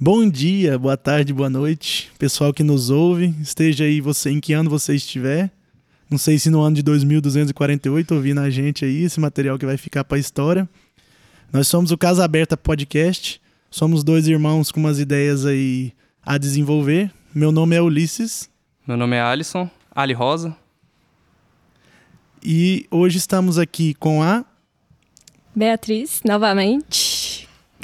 Bom dia, boa tarde, boa noite, pessoal que nos ouve, esteja aí você em que ano você estiver. Não sei se no ano de 2248 ouvindo a gente aí, esse material que vai ficar para a história. Nós somos o Casa Aberta Podcast. Somos dois irmãos com umas ideias aí a desenvolver. Meu nome é Ulisses. Meu nome é Alisson, Ali Rosa. E hoje estamos aqui com a Beatriz, novamente,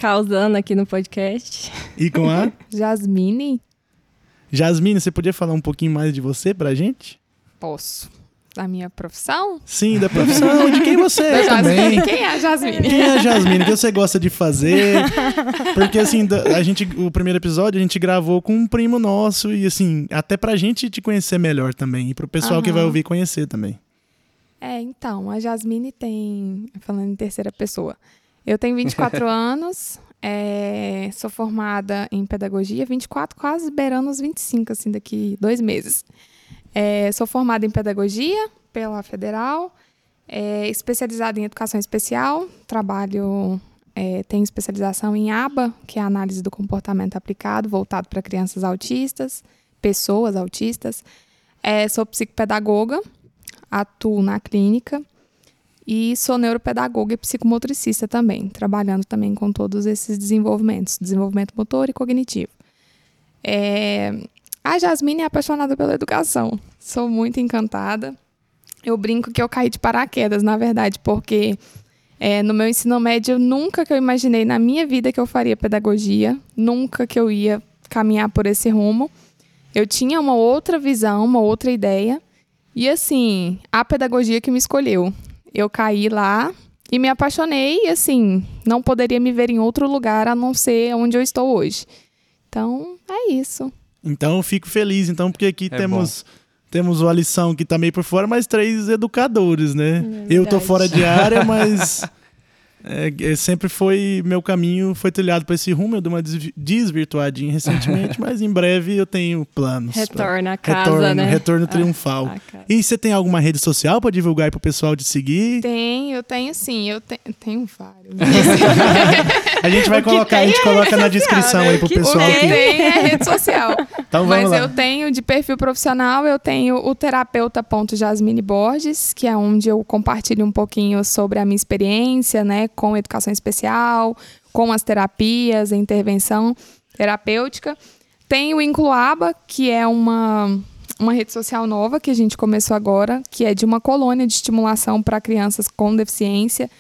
causando aqui no podcast. E com a Jasmine? Jasmine, você podia falar um pouquinho mais de você pra gente? Posso. Da minha profissão? Sim, da profissão, de quem você é também. Quem é a Jasmine? Quem é a Jasmine? O que você gosta de fazer? Porque, assim, a gente, o primeiro episódio a gente gravou com um primo nosso e, assim, até pra gente te conhecer melhor também. E pro pessoal que vai ouvir conhecer também. É, então, a Jasmine tem. Falando em terceira pessoa. Eu tenho 24 anos, é, sou formada em pedagogia, 24, quase beirando os 25, assim, daqui dois meses. É, sou formada em pedagogia pela Federal, é, especializada em educação especial, trabalho, é, tenho especialização em ABA, que é a análise do comportamento aplicado, voltado para crianças autistas, pessoas autistas. É, sou psicopedagoga, atuo na clínica e sou neuropedagoga e psicomotricista também, trabalhando também com todos esses desenvolvimentos, desenvolvimento motor e cognitivo. É, a Jasmine é apaixonada pela educação. Sou muito encantada. Eu brinco que eu caí de paraquedas, na verdade, porque é, no meu ensino médio, nunca que eu imaginei na minha vida que eu faria pedagogia, nunca que eu ia caminhar por esse rumo. Eu tinha uma outra visão, uma outra ideia. E assim, a pedagogia que me escolheu. Eu caí lá e me apaixonei e assim, não poderia me ver em outro lugar a não ser onde eu estou hoje. Então, é isso. Então eu fico feliz, então, porque aqui É temos temos o Alisson que tá meio por fora, mas três educadores, né? Hum, eu tô fora de área, mas é, é, sempre foi meu caminho foi trilhado para esse rumo. Eu dei uma desvi- desvirtuadinha recentemente, mas em breve eu tenho planos. Retorna a casa, retorno, né? retorno triunfal. Ah. E você tem alguma rede social para divulgar aí pro pessoal de seguir? Tem, eu tenho sim, eu te- tenho vários. A gente vai O colocar, a tem gente é coloca na descrição né? aí pro O que pessoal tem que. é rede social. Então vamos Mas lá. eu tenho de perfil profissional, eu tenho o terapeuta.jasmine Borges, que é onde eu compartilho um pouquinho sobre a minha experiência, né, com educação especial, com as terapias, a intervenção terapêutica. Tem o Incluaba, que é uma uma rede social nova que a gente começou agora, que é de uma colônia de estimulação para crianças com deficiência,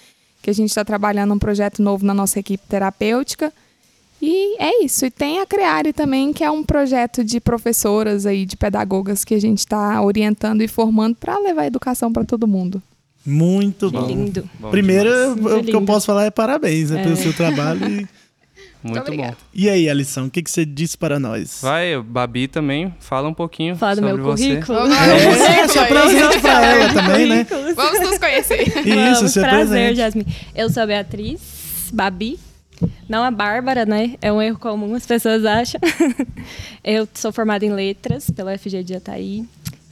que a gente está trabalhando um projeto novo na nossa equipe terapêutica. E é isso. E tem a Creare também, que é um projeto de professoras aí, de pedagogas que a gente está orientando e formando para levar educação para todo mundo. Muito bom. lindo. Bom Primeiro, o que eu posso falar é parabéns né, pelo É. seu trabalho. E, Muito bom. e aí, Alisson, o que, que você disse para nós? Vai, Babi também, fala um pouquinho Fala do sobre meu você. currículo. Vamos lá. É, se apresente para ela também, né? Vamos nos conhecer. Isso, Vamos, se prazer. Jasmine. Eu sou a Beatriz, Babi. Não a Bárbara, né? É um erro comum, as pessoas acham. Eu sou formada em letras pela FG de Jataí.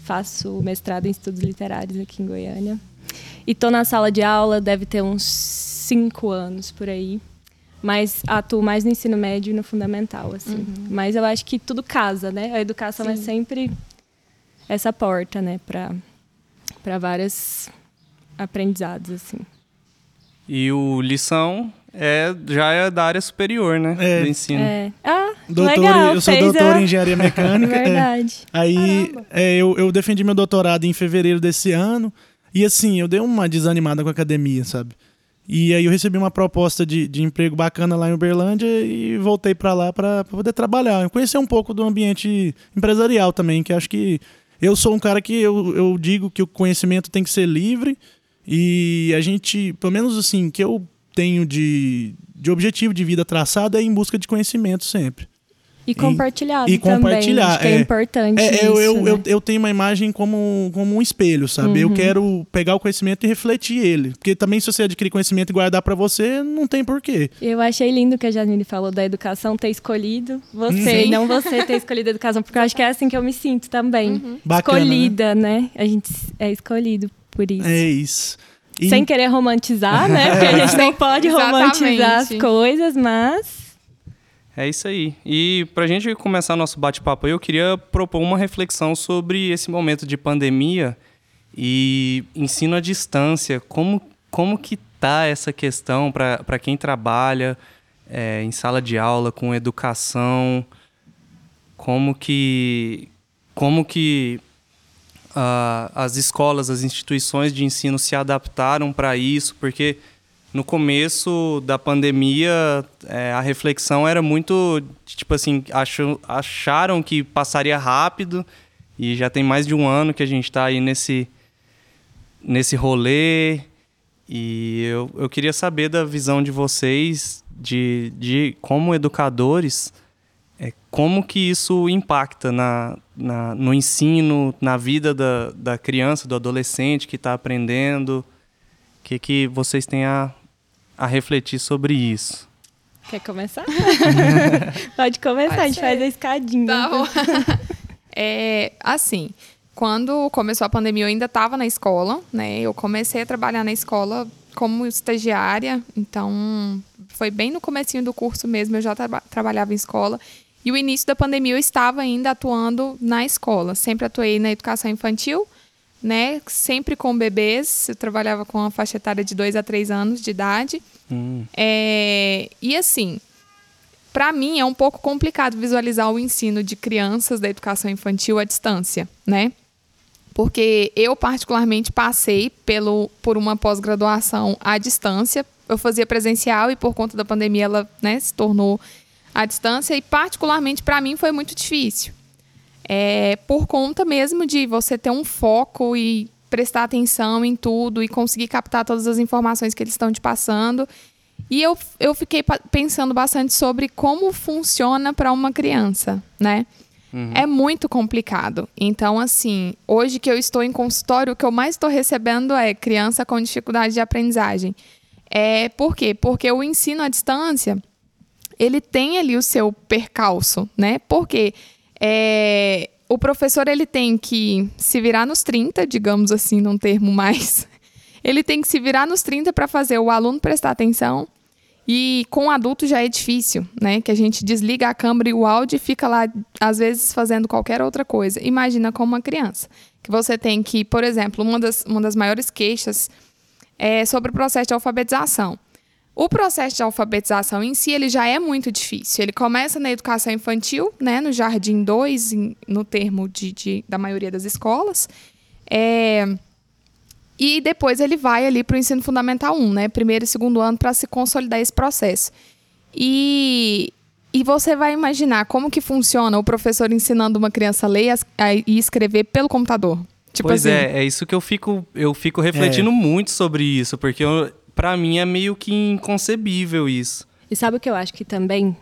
Faço mestrado em estudos literários aqui em Goiânia. E tô na sala de aula, deve ter uns cinco anos por aí. Mas atuo mais no ensino médio e no fundamental, assim. Mas eu acho que tudo casa, né? A educação é Sim. sempre essa porta, né? Para para vários aprendizados, assim. E o lição é, já é da área superior, né? É. Do ensino. É. Ah, Doutor, legal. eu sou doutor a... em engenharia mecânica. é. Verdade. Aí é, eu, eu defendi meu doutorado em fevereiro desse ano. E assim, eu dei uma desanimada com a academia, sabe? E aí eu recebi uma proposta de, de emprego bacana lá em Uberlândia e voltei pra lá pra poder trabalhar. Conhecer um pouco do ambiente empresarial também, que acho que eu sou um cara que eu, eu digo que o conhecimento tem que ser livre e a gente, pelo menos assim, que eu tenho de, de objetivo de vida traçado é em busca de conhecimento sempre. E compartilhar e compartilhar, também. Acho que é, é. importante É, eu, isso, eu, né? eu, eu tenho uma imagem como, como um espelho, sabe? Eu Uhum. quero pegar o conhecimento e refletir ele. Porque também, se você adquirir conhecimento e guardar pra você, não tem porquê. Eu achei lindo que a Jasmine falou da educação ter escolhido você Sim. e não você ter escolhido a educação, porque eu acho que é assim que eu me sinto também. Uhum. Bacana, né? Escolhida, né? A gente é escolhido por isso. É isso. E- Sem querer romantizar, né? Porque a gente não pode romantizar as coisas, mas É isso aí. E para a gente começar nosso bate-papo, eu queria propor uma reflexão sobre esse momento de pandemia e ensino à distância. Como, como que tá essa questão para quem trabalha é, em sala de aula com educação? Como que, como que uh, as escolas, as instituições de ensino se adaptaram para isso? Porque no começo da pandemia, é, a reflexão era muito, tipo assim, acham, acharam que passaria rápido e já tem mais de um ano que a gente está aí nesse, nesse rolê. E eu, eu queria saber da visão de vocês, de, de como educadores, é, como que isso impacta na, na, no ensino, na vida da, da criança, do adolescente que está aprendendo, o que, que vocês têm a a refletir sobre isso. Quer começar? Pode começar, Pode a gente faz a escadinha. Tá bom. é, assim, quando começou a pandemia, eu ainda estava na escola, né? Eu comecei a trabalhar na escola como estagiária, então foi bem no comecinho do curso mesmo, eu já tra trabalhava em escola. E o início da pandemia eu estava ainda atuando na escola. Sempre atuei na educação infantil, né? Sempre com bebês. Eu trabalhava com uma faixa etária de 2 a 3 anos de idade. Hum. É, e assim, para mim é um pouco complicado visualizar o ensino de crianças da educação infantil à distância, né? Porque eu particularmente passei pelo, por uma pós-graduação à distância. Eu fazia presencial e por conta da pandemia ela né, se tornou à distância e particularmente para mim foi muito difícil é, por conta mesmo de você ter um foco e prestar atenção em tudo e conseguir captar todas as informações que eles estão te passando. E eu, eu fiquei pensando bastante sobre como funciona para uma criança, né? Uhum. É muito complicado. Então, assim, hoje que eu estou em consultório, o que eu mais estou recebendo é criança com dificuldade de aprendizagem. É, por quê? Porque o ensino à distância, ele tem ali o seu percalço, né? Porque é, o professor ele tem que se virar nos 30, digamos assim, num termo mais. Ele tem que se virar nos 30 para fazer o aluno prestar atenção. E com adulto já é difícil, né? Que a gente desliga a câmera e o áudio e fica lá, às vezes, fazendo qualquer outra coisa. Imagina com uma criança. Que você tem que, por exemplo, uma das, uma das maiores queixas é sobre o processo de alfabetização. O processo de alfabetização em si ele já é muito difícil. Ele começa na educação infantil, né, no Jardim 2, no termo de, de, da maioria das escolas. É, e depois ele vai ali para o ensino fundamental 1, né, primeiro e segundo ano, para se consolidar esse processo. E, e você vai imaginar como que funciona o professor ensinando uma criança a ler e escrever pelo computador. Tipo pois assim. é, é isso que eu fico, eu fico refletindo é. muito sobre isso, porque eu, para mim é meio que inconcebível isso. E sabe o que eu acho que também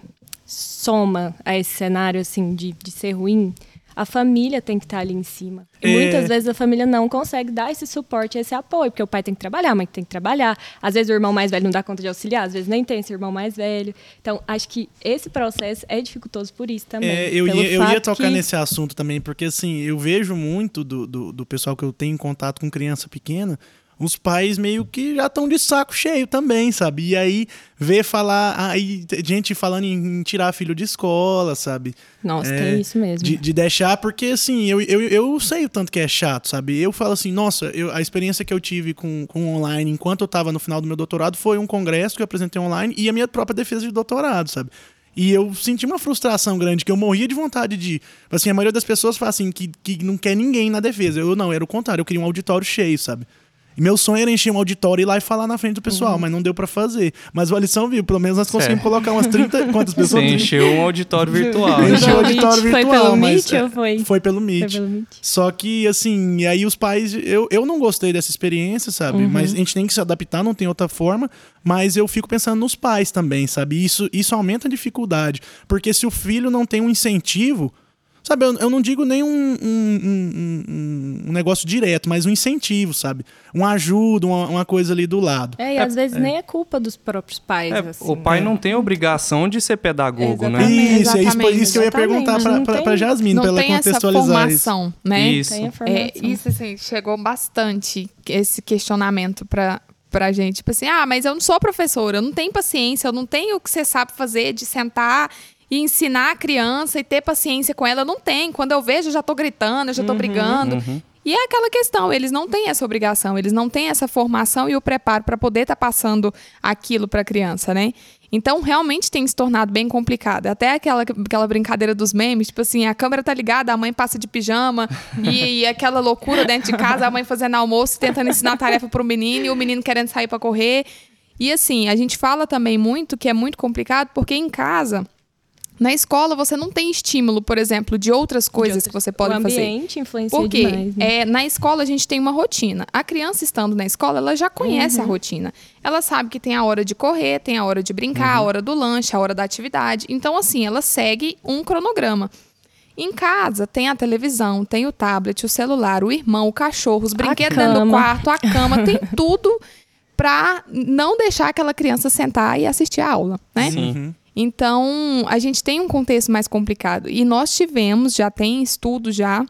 soma a esse cenário assim de, de ser ruim? A família tem que estar ali em cima. E é... muitas vezes a família não consegue dar esse suporte, esse apoio, porque o pai tem que trabalhar, a mãe tem que trabalhar. Às vezes o irmão mais velho não dá conta de auxiliar, às vezes nem tem esse irmão mais velho. Então, acho que esse processo é dificultoso por isso também. É, eu, ia, eu ia tocar que... nesse assunto também, porque assim, eu vejo muito do, do, do pessoal que eu tenho em contato com criança pequena os pais meio que já estão de saco cheio também, sabe? E aí ver falar, aí gente falando em, tirar filho de escola, sabe? Nossa, é, tem isso mesmo. De, de, deixar, porque assim, eu, eu, eu sei o tanto que é chato, sabe? Eu falo assim, nossa, eu, a experiência que eu tive com, com online enquanto eu estava no final do meu doutorado foi um congresso que eu apresentei online e a minha própria defesa de doutorado, sabe? E eu senti uma frustração grande, que eu morria de vontade de. Assim, a maioria das pessoas fala assim, que, que não quer ninguém na defesa. Eu não, era o contrário, eu queria um auditório cheio, sabe? Meu sonho era encher um auditório e ir lá e falar na frente do pessoal, uhum. mas não deu para fazer. Mas o Alisson viu, pelo menos nós conseguimos colocar umas 30. Quantas pessoas? Você encheu um auditório virtual. encheu um auditório virtual. Foi pelo Meet ou foi? Foi pelo Meet. Foi pelo Meet. Só que, assim, e aí os pais. Eu, eu não gostei dessa experiência, sabe? Uhum. Mas a gente tem que se adaptar, não tem outra forma. Mas eu fico pensando nos pais também, sabe? Isso, isso aumenta a dificuldade. Porque se o filho não tem um incentivo Sabe, eu, eu não digo nem um, um, um, um, negócio direto, mas um incentivo, sabe? Uma ajuda, uma, uma coisa ali do lado. É, e às vezes é. nem é culpa dos próprios pais. É, assim. O pai é. não tem obrigação de ser pedagogo, né? Isso, é isso, isso que eu ia perguntar para Jasmine, para ela contextualizar essa formação, isso. né? Isso. Tem é, isso, assim, chegou bastante esse questionamento para pra gente, tipo assim, ah, mas eu não sou professora, eu não tenho paciência, eu não tenho o que você sabe fazer de sentar e ensinar a criança e ter paciência com ela. Não tem. Quando eu vejo, eu já tô gritando, eu já tô brigando. Uhum. E é aquela questão, eles não têm essa obrigação, eles não têm essa formação e o preparo para poder estar passando aquilo para a criança, né? Então, realmente tem se tornado bem complicado. Até aquela, aquela brincadeira dos memes, tipo assim, a câmera tá ligada, a mãe passa de pijama, e, e aquela loucura dentro de casa, a mãe fazendo almoço, tentando ensinar a tarefa pro menino, e o menino querendo sair para correr. E assim, a gente fala também muito que é muito complicado, porque em casa na escola você não tem estímulo, por exemplo, de outras coisas De que você pode o fazer. ambiente influencia Por quê? demais, né? É, na escola a gente tem uma rotina. A criança estando na escola, ela já conhece Uhum. a rotina. Ela sabe que tem a hora de correr, tem a hora de brincar, a hora do lanche, a hora da atividade. Então, assim, ela segue um cronograma. Em casa, tem a televisão, tem o tablet, o celular, o irmão, o cachorro, os brinquedos dentro do quarto, a cama, tem tudo pra não deixar aquela criança sentar e assistir a aula, né? Sim. Então, a gente tem um contexto mais complicado. E nós tivemos, já tem estudo já,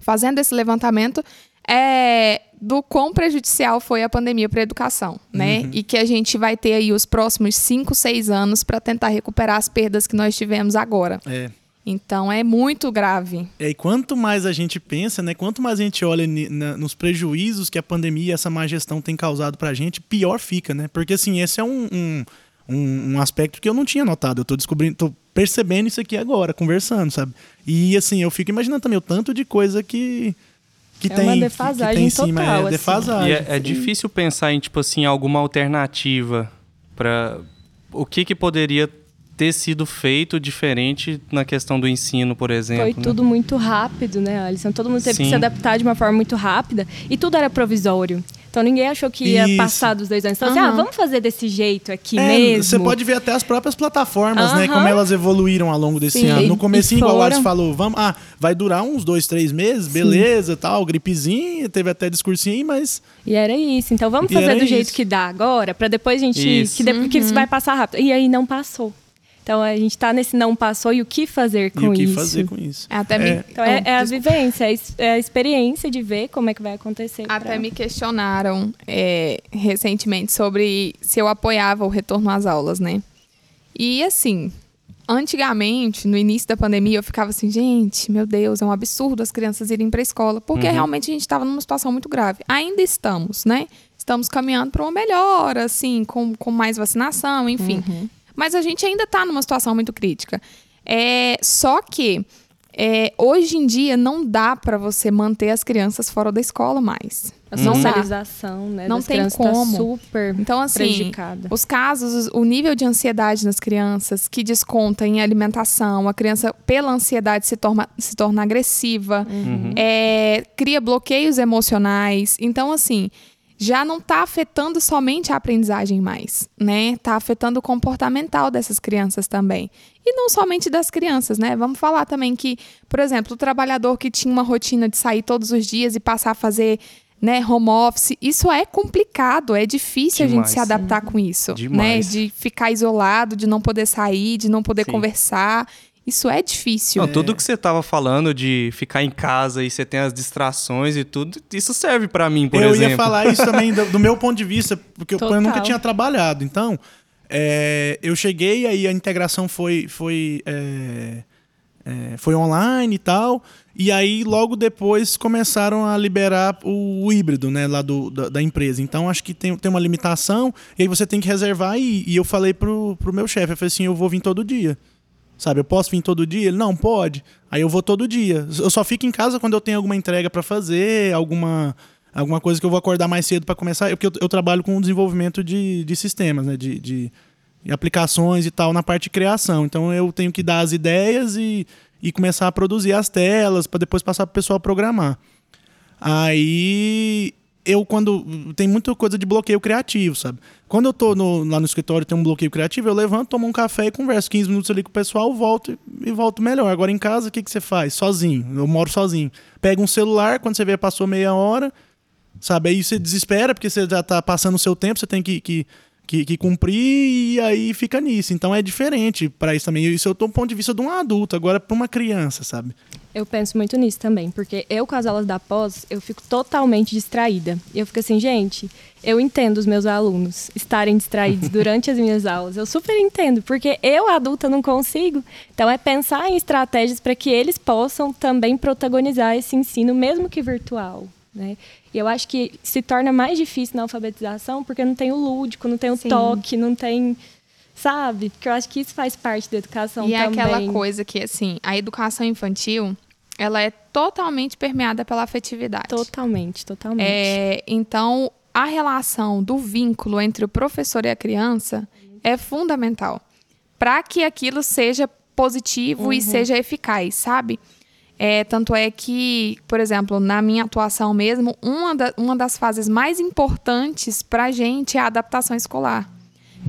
fazendo esse levantamento, é, do quão prejudicial foi a pandemia para a educação, né? E que a gente vai ter aí os próximos 5, 6 anos para tentar recuperar as perdas que nós tivemos agora. É. Então, é muito grave. É, E quanto mais a gente pensa, né? Quanto mais a gente olha na- nos prejuízos que a pandemia e essa má gestão tem causado pra gente, pior fica, né? Porque assim, esse é um, um, um- um aspecto que eu não tinha notado. Eu tô descobrindo, tô percebendo isso aqui agora, conversando, sabe? E assim, eu fico imaginando também o tanto de coisa que. Que É tem, uma que- que defasagem tem em cima, total, é assim. defasagem. E é, é difícil pensar em, tipo assim, alguma alternativa para o que, que poderia ter sido feito diferente na questão do ensino, por exemplo. Foi né? tudo muito rápido, né, Alisson? Todo mundo teve que Sim. se adaptar de uma forma muito rápida. E tudo era provisório. Então ninguém achou que ia Isso. passar dos dois anos. Então, assim, Aham. ah, vamos fazer desse jeito aqui É, mesmo. Você pode ver até as próprias plataformas, né? Aham. Como elas evoluíram ao longo desse Sim. ano. No comecinho, e igual o Alisson falou, vamos, ah, vai durar uns dois, três meses, beleza, tal, gripezinha, teve até discursinho, aí, mas E era isso. Então vamos fazer do jeito isso. que dá agora, pra depois a gente. Isso. Que, de, que isso vai passar rápido. E aí não passou. Então a gente tá nesse não passou e o que fazer com e o que isso. fazer com isso? É, Até É. me, Então é, é a vivência, é a é a experiência de ver como é que vai acontecer. Até pra- me questionaram é, recentemente sobre se eu apoiava o retorno às aulas, né? E assim, antigamente, no início da pandemia, eu ficava assim, gente, meu Deus, é um absurdo as crianças irem para a escola, porque realmente a gente estava numa situação muito grave. Ainda estamos, né? Estamos caminhando para uma melhora, assim, com, com mais vacinação, enfim. Mas a gente ainda está numa situação muito crítica. É, só que é, hoje em dia não dá para você manter as crianças fora da escola mais. A Não socialização, né? Não tem crianças como. Tá super Então, assim, prejudicada. os casos, o nível de ansiedade nas crianças que desconta em alimentação, a criança, pela ansiedade, se torna, se torna agressiva, Uhum. é, cria bloqueios emocionais. Então, assim, já não está afetando somente a aprendizagem mais, né? Está afetando o comportamental dessas crianças também. E não somente das crianças, né? Vamos falar também que, por exemplo, o trabalhador que tinha uma rotina de sair todos os dias e passar a fazer né, home office, isso é complicado, é difícil a gente Demais. se adaptar com isso, né? Demais. De ficar isolado, de não poder sair, de não poder Sim. conversar. Isso é difícil. Não, tudo que você tava falando de ficar em casa e você tem as distrações e tudo, isso serve pra mim, por eu exemplo. ia falar isso também do, do meu ponto de vista, porque eu, eu nunca tinha trabalhado. Então, é, eu cheguei aí a integração foi foi é, é, foi online e tal. E aí logo depois começaram a liberar o, o híbrido, né, lá do, da, da empresa. Então acho que tem, tem uma limitação e aí você tem que reservar e, e eu falei pro, pro meu chefe, eu falei assim, eu vou vir todo dia. Sabe, eu posso vir todo dia? Ele, não, pode. Aí eu vou todo dia. Eu só fico em casa quando eu tenho alguma entrega pra fazer, alguma, alguma coisa que eu vou acordar mais cedo pra começar. Porque eu, eu trabalho com o desenvolvimento de, de sistemas, né? De, de, de aplicações e tal na parte de criação. Então eu tenho que dar as ideias e, e começar a produzir as telas pra depois passar pro pessoal programar. Aí eu quando tem muita coisa de bloqueio criativo, sabe? Quando eu tô no- lá no escritório tem um bloqueio criativo, eu levanto, tomo um café e converso 15 minutos ali com o pessoal, volto e, e volto melhor. Agora em casa, o que que você faz? Sozinho. Eu moro sozinho. Pega um celular, quando você vê passou meia hora, sabe? Aí você desespera porque você já tá passando o seu tempo, você tem que, que, que, que cumprir e aí fica nisso. Então é diferente para isso também. Isso eu tô do ponto de vista de um adulto, agora para uma criança, sabe? Eu penso muito nisso também, porque eu com as aulas da pós, eu fico totalmente distraída. E eu fico assim, gente, eu entendo os meus alunos estarem distraídos durante as minhas aulas. Eu super entendo, porque eu, adulta, não consigo. Então é pensar em estratégias para que eles possam também protagonizar esse ensino, mesmo que virtual. Né? E eu acho que se torna mais difícil na alfabetização porque não tem o lúdico, não tem o Sim. toque, não tem. Sabe? Porque eu acho que isso faz parte da educação e também. E é aquela coisa que, assim, a educação infantil, ela é totalmente permeada pela afetividade. Totalmente, totalmente. É, então, a relação do vínculo entre o professor e a criança é fundamental para que aquilo seja positivo uhum. e seja eficaz, sabe? É, tanto é que, por exemplo, na minha atuação mesmo, uma, da, uma das fases mais importantes para a gente é a adaptação escolar.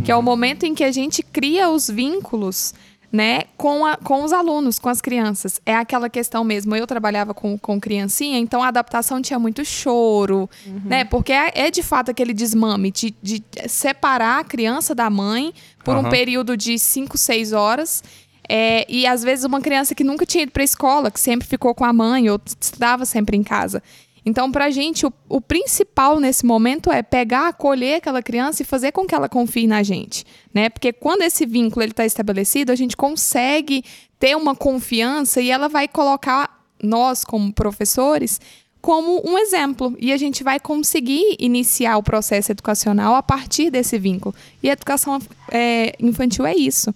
Que é o momento em que a gente cria os vínculos né, com, a, com os alunos, com as crianças. É aquela questão mesmo. Eu trabalhava com, com criancinha, então a adaptação tinha muito choro, uhum. né? Porque é, é, de fato aquele desmame de, de separar a criança da mãe por uhum. um período de 5, 6 horas é, e às vezes uma criança que nunca tinha ido para a escola, que sempre ficou com a mãe ou estudava sempre em casa. Então, para a gente, o, o, principal nesse momento é pegar, acolher aquela criança e fazer com que ela confie na gente, né? Porque quando esse vínculo está estabelecido, a gente consegue ter uma confiança e ela vai colocar nós como professores como um exemplo e a gente vai conseguir iniciar o processo educacional a partir desse vínculo. E a educação é, infantil é isso.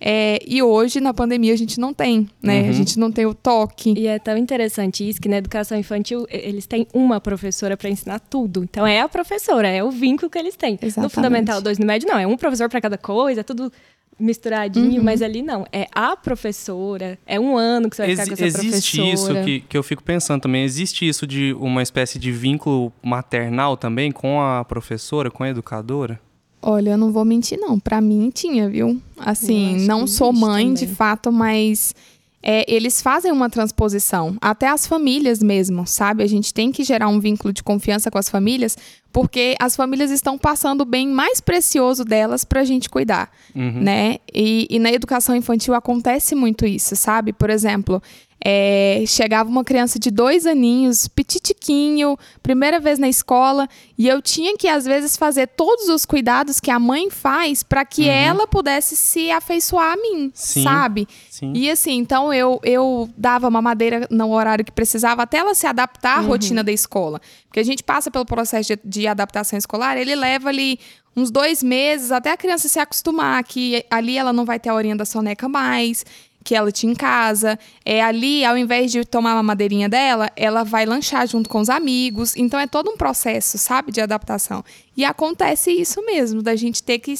É, e hoje, na pandemia, a gente não tem, né? Uhum. A gente não tem o toque. E é tão interessante isso que na educação infantil eles têm uma professora para ensinar tudo. Então é a professora, é o vínculo que eles têm. Exatamente. No Fundamental 2, no médio, não. É um professor para cada coisa, é tudo misturadinho, uhum. mas ali não. É a professora, é um ano que você vai Ex ficar com essa existe professora. Existe isso que, que eu fico pensando também. Existe isso de uma espécie de vínculo maternal também com a professora, com a educadora? Olha, eu não vou mentir, não. Para mim tinha, viu? Assim, não sou mãe também. de fato, mas é, eles fazem uma transposição. Até as famílias mesmo, sabe? A gente tem que gerar um vínculo de confiança com as famílias, porque as famílias estão passando o bem mais precioso delas para a gente cuidar, uhum. né? E, e na educação infantil acontece muito isso, sabe? Por exemplo, é, chegava uma criança de dois aninhos, petitiquinho, primeira vez na escola, e eu tinha que, às vezes, fazer todos os cuidados que a mãe faz para que uhum. ela pudesse se afeiçoar a mim, Sim. sabe? Sim. E assim, então eu, eu dava mamadeira no horário que precisava, até ela se adaptar à uhum. rotina da escola. Porque a gente passa pelo processo de, de adaptação escolar, ele leva ali uns dois meses até a criança se acostumar que ali ela não vai ter a horinha da soneca mais que ela tinha em casa. É, ali, ao invés de tomar uma madeirinha dela, ela vai lanchar junto com os amigos. Então é todo um processo, sabe, de adaptação. E acontece isso mesmo, da gente ter que,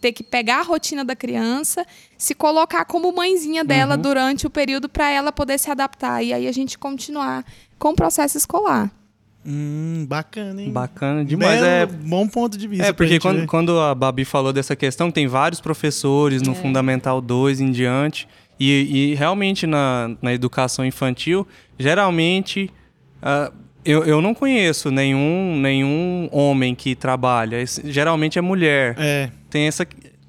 ter que pegar a rotina da criança, se colocar como mãezinha dela uhum. durante o período para ela poder se adaptar. E aí a gente continuar com o processo escolar. Hum, bacana, hein? Bacana demais. Belo, é bom ponto de vista. É, porque quando, quando, a Babi falou dessa questão, tem vários professores no é. Fundamental 2 em diante. E, e realmente na, na educação infantil, geralmente uh, eu, eu não conheço nenhum, nenhum homem que trabalha. Geralmente é mulher. É. Tem essa,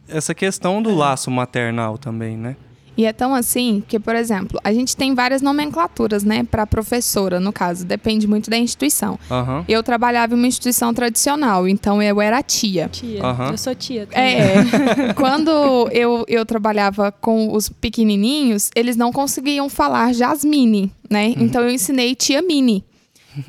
essa questão do é. laço maternal também, né? E é tão assim que, por exemplo, a gente tem várias nomenclaturas, né, para professora, no caso, depende muito da instituição. Uhum. Eu trabalhava em uma instituição tradicional, então eu era tia. Tia, uhum. eu sou tia. Também. É, quando eu, eu trabalhava com os pequenininhos, eles não conseguiam falar Jasmine, né? Uhum. Então eu ensinei tia Mini.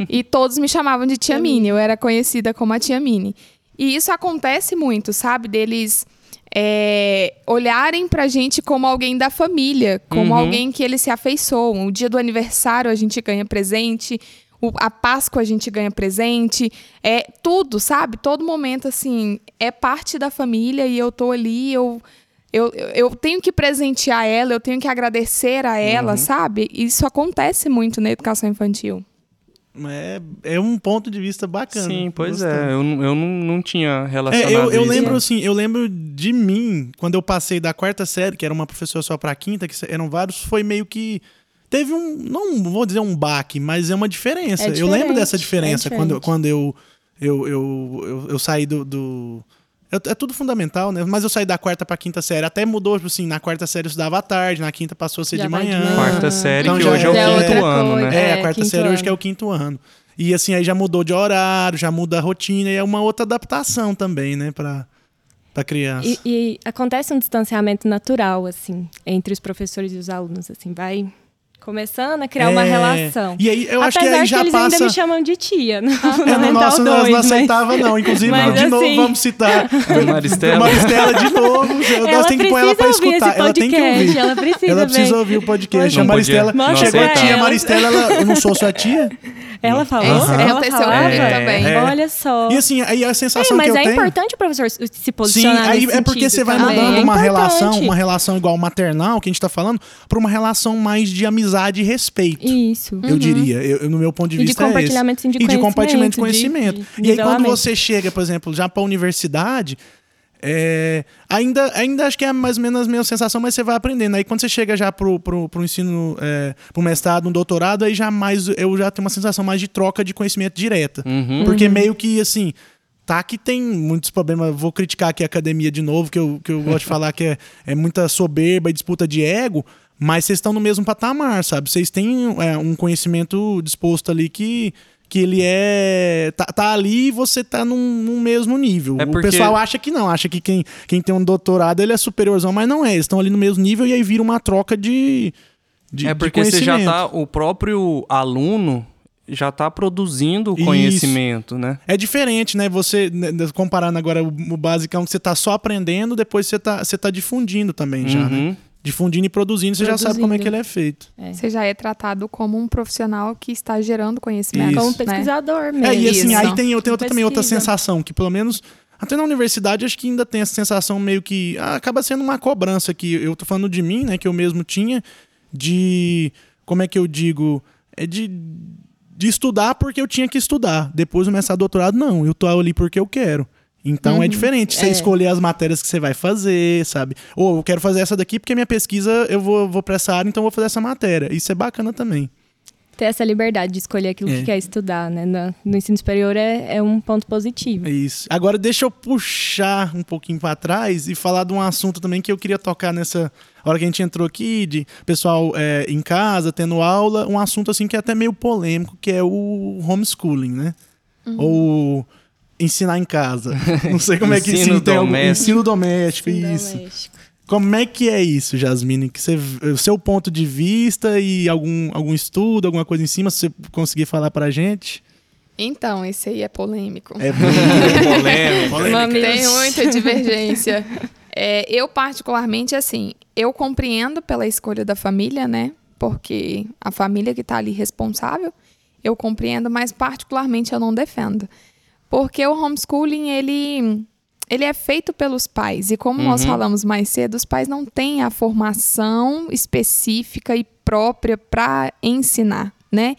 E todos me chamavam de tia, tia Mini, eu era conhecida como a tia Mini. E isso acontece muito, sabe? Deles é, olharem pra gente como alguém da família, como uhum. alguém que eles se afeiçoam. O dia do aniversário a gente ganha presente, o, a Páscoa a gente ganha presente, é tudo, sabe? Todo momento, assim, é parte da família e eu tô ali, eu. Eu, eu tenho que presentear ela, eu tenho que agradecer a ela, uhum. sabe? Isso acontece muito na educação infantil. É, é um ponto de vista bacana. Sim, pois é. Eu, eu não, não tinha relacionado é, eu, eu isso. lembro assim, eu lembro de mim, quando eu passei da quarta série, que era uma professora só pra quinta, que eram vários, foi meio que... Teve um, não vou dizer um baque, mas é uma diferença. É eu lembro dessa diferença é quando, quando eu, eu, eu, eu, eu saí do, do É, é tudo fundamental, né? Mas eu saí da quarta pra quinta série. Até mudou, tipo assim, na quarta série eu estudava à tarde, na quinta passou a ser Já de manhã. manhã. Quarta série, Então que hoje é o é quinto ano, coisa. né? É, a É, quarta série hoje ano. que é o quinto ano. E assim, aí já mudou de horário, já muda a rotina e é uma outra adaptação também, né, pra, pra criança. E, e acontece um distanciamento natural, assim, entre os professores e os alunos, assim, vai começando a criar uma É, relação. E aí eu acho que Apesar aí já eles passa. ainda me chamam de tia, no É, no Fundamental nosso nós 2, não mas- aceitava, não. Inclusive, mas de novo, assim- vamos citar. A Maristela. Maristela de novo. Nós temos que pôr ela pra precisa ouvir escutar. Ela tem que ouvir. ela precisa Ela precisa ouvir o podcast. Não a Maristela chegou a tia Maristela, ela, eu não sou sua tia. Ela falou, Aham. ela seu falava. ouvido também. É. Olha só. E assim, aí a É, sensação mas que eu é tenho. importante o professor se Sim, posicionar aí nesse é porque você vai também. mudando É uma relação, uma relação igual maternal, que a gente tá falando, pra uma relação mais de amizade e respeito. Isso. Eu diria, eu, no meu ponto de E de vista é esse. compartilhamento, sim, de e de compartilhamento de conhecimento, de- de e aí quando você chega, por exemplo, já pra universidade, é, ainda, ainda acho que é mais ou menos a mesma sensação, mas você vai aprendendo. Aí quando você chega já pro, pro, pro ensino, é, pro mestrado, um doutorado, aí já mais, eu já tenho uma sensação mais de troca de conhecimento direta. Uhum. Porque meio que, assim, tá que tem muitos problemas. Vou criticar aqui a academia de novo, que eu, que eu gosto de falar que é, é muita soberba e disputa de ego, mas vocês estão no mesmo patamar, sabe? Vocês têm é, um conhecimento disposto ali que. Que ele é. Tá, tá ali e você tá num, num mesmo nível. É O porque- pessoal acha que não, acha que quem, quem tem um doutorado ele é superiorzão, mas não é. Eles estão ali no mesmo nível e aí vira uma troca de. de É de porque você já tá. O próprio aluno já tá produzindo o Isso. conhecimento, né? É diferente, né? Você, né, comparando agora o, o basicão que você tá só aprendendo, depois você tá, você tá difundindo também já, né? Difundindo e produzindo, você já sabe como é que ele é feito. Você já é tratado como um profissional que está gerando conhecimento. Isso. Como né? pesquisador mesmo. É, e assim, Isso. aí tem, eu tenho outra, também outra sensação, que pelo menos. Até na universidade, acho que ainda tem essa sensação meio que. ah, acaba sendo uma cobrança que eu tô falando de mim, né? Que eu mesmo tinha, de. Como é que eu digo? É de. De estudar porque eu tinha que estudar. Depois do mestrado doutorado, não. Eu tô ali porque eu quero. Então é diferente você é. escolher as matérias que você vai fazer, sabe? Ou eu quero fazer essa daqui porque minha pesquisa eu vou, vou pra essa área, então eu vou fazer essa matéria. Isso é bacana também. Ter essa liberdade de escolher aquilo É. que quer estudar, né? No, no ensino superior é, é um ponto positivo. É isso. Agora deixa eu puxar um pouquinho pra trás e falar de um assunto também que eu queria tocar nessa hora que a gente entrou aqui, de pessoal é, em casa, tendo aula, um assunto assim que é até meio polêmico, que é o homeschooling, né? Ou ensinar em casa. Não sei como é que Ensino tem algum- doméstico. ensino doméstico, Ensino isso. doméstico. Como é que é isso, Jasmine? Que você, o seu ponto de vista e algum, algum estudo, alguma coisa em cima, se você conseguir falar pra gente? Então, esse aí é polêmico. É. Polêmico. Mamilos. Tem muita divergência. É, eu, particularmente, assim, eu compreendo pela escolha da família, né? Porque a família que está ali responsável, eu compreendo, mas particularmente eu não defendo. Porque o homeschooling, ele, ele é feito pelos pais. E como nós Uhum. falamos mais cedo, os pais não têm a formação específica e própria para ensinar, né?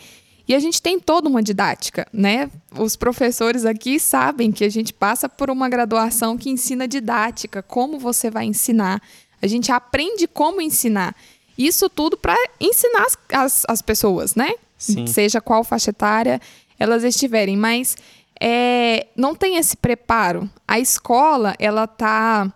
E a gente tem toda uma didática, né? Os professores aqui sabem que a gente passa por uma graduação que ensina didática, como você vai ensinar. A gente aprende como ensinar. Isso tudo para ensinar as, as, as pessoas, né? Sim. Seja qual faixa etária elas estiverem. Mas é, não tem esse preparo. A escola, ela tá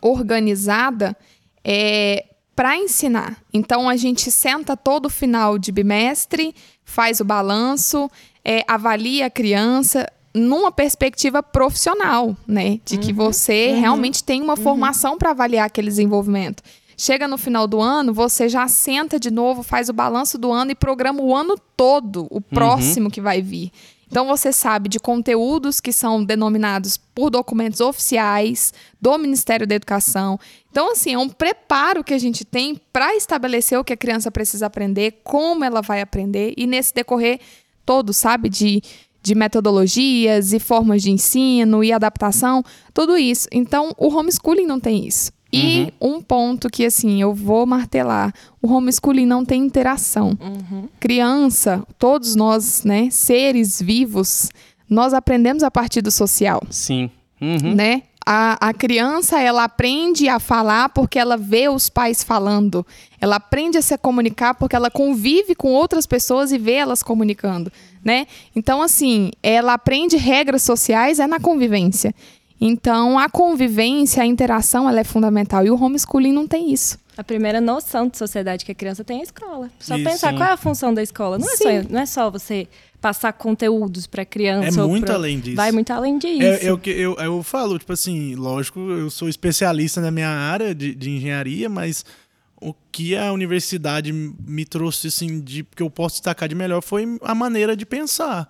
organizada é, para ensinar. Então a gente senta todo final de bimestre, faz o balanço, é, avalia a criança numa perspectiva profissional, né? De que você realmente tem uma formação para avaliar aquele desenvolvimento. Chega no final do ano, você já senta de novo, faz o balanço do ano e programa o ano todo, o próximo que vai vir. Então você sabe de conteúdos que são denominados por documentos oficiais do Ministério da Educação. Então, assim, é um preparo que a gente tem para estabelecer o que a criança precisa aprender, como ela vai aprender, e nesse decorrer todo, sabe, de, de metodologias e formas de ensino e adaptação, tudo isso. Então, o homeschooling não tem isso. E um ponto que, assim, eu vou martelar: o homeschooling não tem interação. Criança, todos nós, né, seres vivos, nós aprendemos a partir do social, Sim. Uhum. né? A, a criança, ela aprende a falar porque ela vê os pais falando. Ela aprende a se comunicar porque ela convive com outras pessoas e vê elas comunicando, né? Então, assim, ela aprende regras sociais é na convivência. Então, a convivência, a interação, ela é fundamental. E o homeschooling não tem isso. A primeira noção de sociedade que a criança tem é a escola. Só Isso, pensar sim. qual é a função da escola. Não é, só, não é só você passar conteúdos para criança. É ou muito pra- além disso. Vai muito além disso. É, é o que eu, eu falo, tipo assim, lógico, eu sou especialista na minha área de, de engenharia, mas o que a universidade me trouxe, assim, de que eu posso destacar de melhor foi a maneira de pensar.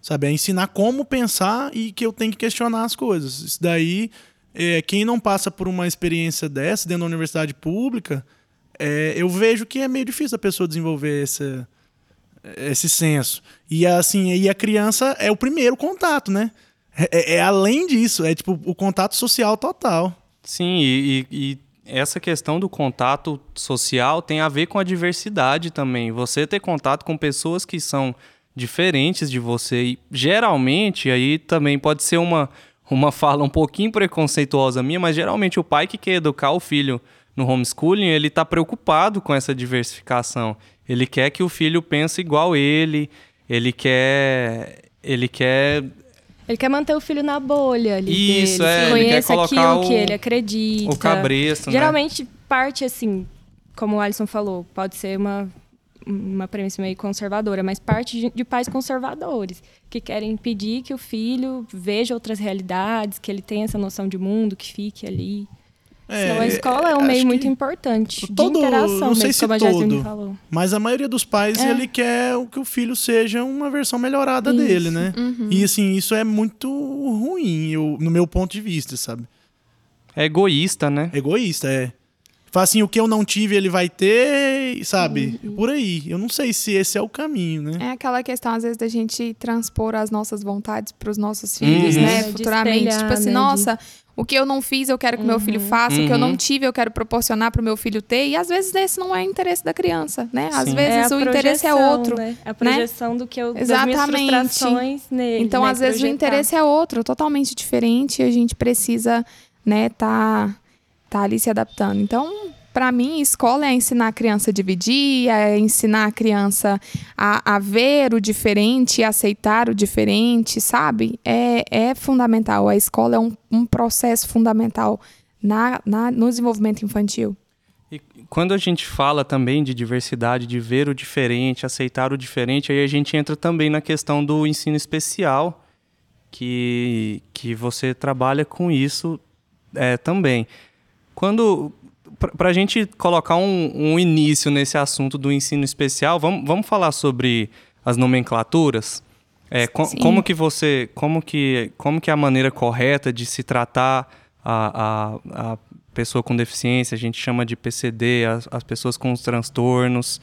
Sabe? É ensinar como pensar e que eu tenho que questionar as coisas. Isso daí, é, quem não passa por uma experiência dessa dentro da universidade pública, é, eu vejo que é meio difícil a pessoa desenvolver essa, esse senso. E assim, e a criança é o primeiro contato, né? É, é- é além disso, é tipo o contato social total. Sim, e, e- e essa questão do contato social tem a ver com a diversidade também. Você ter contato com pessoas que são diferentes de você. E geralmente, aí também pode ser uma, uma fala um pouquinho preconceituosa minha, mas geralmente o pai que quer educar o filho no homeschooling, ele está preocupado com essa diversificação. Ele quer que o filho pense igual ele, ele quer. Ele quer Ele quer manter o filho na bolha ali Isso, dele. é, que conheça colocar aquilo que o- ele acredita. o cabresto, né? Geralmente parte assim, como o Alisson falou, pode ser uma, uma premissa meio conservadora, mas parte de, de pais conservadores, que querem impedir que o filho veja outras realidades, que ele tenha essa noção de mundo, que fique ali. então a escola é um meio muito importante todo- de interação, não sei mesmo, se como a Jasmine todo, falou. Mas a maioria dos pais, É. ele quer o que o filho seja uma versão melhorada Isso. dele, né? Uhum. E assim, isso é muito ruim, eu, no meu ponto de vista, sabe? é egoísta, né? Egoísta, é. Fala assim, o que eu não tive, ele vai ter, sabe? Uhum. Por aí. Eu não sei se esse é o caminho, né? É aquela questão, às vezes, da gente transpor as nossas vontades para os nossos filhos, Uhum. né? É, de Futuramente. espelhar, tipo assim, né, nossa, o que eu não fiz, eu quero que meu filho faça. O que eu não Uhum. tive, eu quero proporcionar para o meu filho ter. E às vezes esse não é o interesse da criança, né? Às Sim. vezes a o interesse é outro. Né? A projeção do que eu, das minhas Exatamente. frustrações nele. Então, né? às vezes, o Projetar. interesse é outro, totalmente diferente, e a gente precisa, né, tá, tá ali se adaptando. Então, para mim, escola é ensinar a criança a dividir, é ensinar a criança a, a ver o diferente, a aceitar o diferente, sabe? É, é fundamental. A escola é um, um processo fundamental na, na, no desenvolvimento infantil. E quando a gente fala também de diversidade, de ver o diferente, aceitar o diferente, aí a gente entra também na questão do ensino especial, que, que você trabalha com isso é, também. Quando para a gente colocar um, um início nesse assunto do ensino especial, vamos, vamos falar sobre as nomenclaturas. É, como que você, como que, como que é a maneira correta de se tratar a, a, a pessoa com deficiência, a gente chama de PCD, as, as pessoas com os transtornos.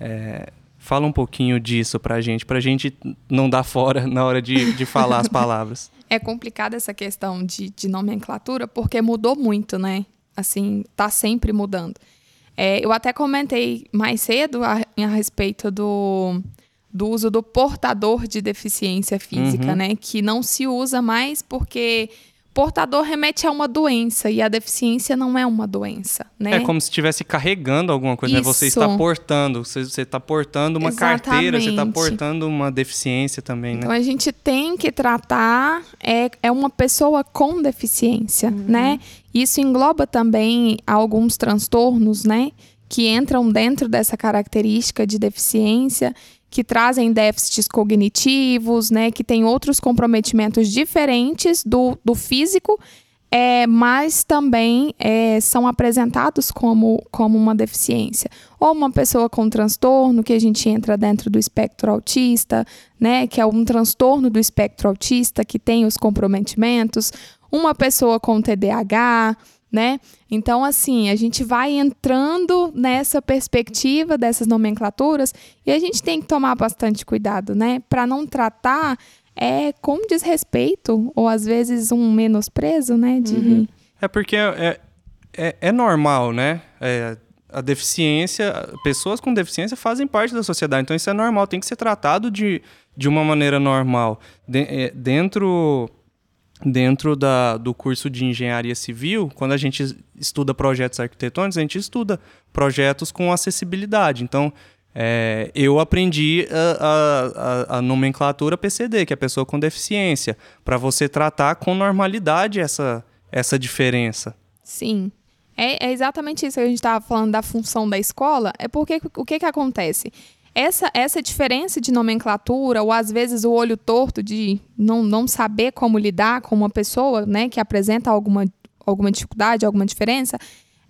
É, fala um pouquinho disso pra gente, pra gente não dar fora na hora de, de falar as palavras. É complicada essa questão de, de nomenclatura, porque mudou muito, né? Assim, tá sempre mudando. É, eu até comentei mais cedo a, a respeito do, do uso do portador de deficiência física, Uhum. né? Que não se usa mais porque portador remete a uma doença e a deficiência não é uma doença, né? É como se estivesse carregando alguma coisa, né? Você está portando, você, está portando uma carteira, você está Exatamente. portando uma deficiência também, Então né? a gente tem que tratar é, é uma pessoa com deficiência, né? Isso engloba também alguns transtornos, né? Que entram dentro dessa característica de deficiência, que trazem déficits cognitivos, né? Que tem outros comprometimentos diferentes do, do físico, é, mas também é, são apresentados como, como uma deficiência. Ou uma pessoa com transtorno, que a gente entra dentro do espectro autista, né, que é um transtorno do espectro autista que tem os comprometimentos, uma pessoa com TDAH, né? Então, assim, a gente vai entrando nessa perspectiva dessas nomenclaturas e a gente tem que tomar bastante cuidado, né, para não tratar é com desrespeito ou às vezes um menosprezo, né, de É porque é, é, é normal, né? É, a deficiência, pessoas com deficiência fazem parte da sociedade, então isso é normal, tem que ser tratado de, de uma maneira normal. De- é, dentro dentro da, do curso de engenharia civil, quando a gente estuda projetos arquitetônicos, a gente estuda projetos com acessibilidade. Então, É, eu aprendi a, a, a, nomenclatura PCD, que é a pessoa com deficiência, para você tratar com normalidade essa, essa diferença. Sim. É, é exatamente isso que a gente estava falando da função da escola. É porque o que, que acontece? Essa, essa diferença de nomenclatura, ou às vezes o olho torto de não, não saber como lidar com uma pessoa né, que apresenta alguma, alguma dificuldade, alguma diferença,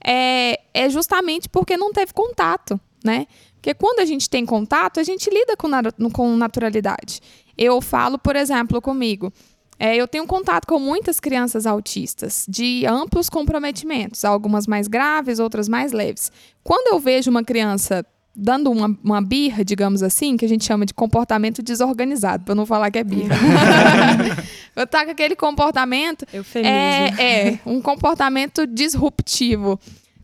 é, é justamente porque não teve contato, né? Porque quando a gente tem contato, a gente lida com, com naturalidade. Eu falo, por exemplo, comigo. É, eu tenho contato com muitas crianças autistas de amplos comprometimentos, algumas mais graves, outras mais leves. Quando eu vejo uma criança dando uma, uma birra, digamos assim, que a gente chama de comportamento desorganizado, para não falar que é birra. eu tá com aquele comportamento. É, é, um comportamento disruptivo.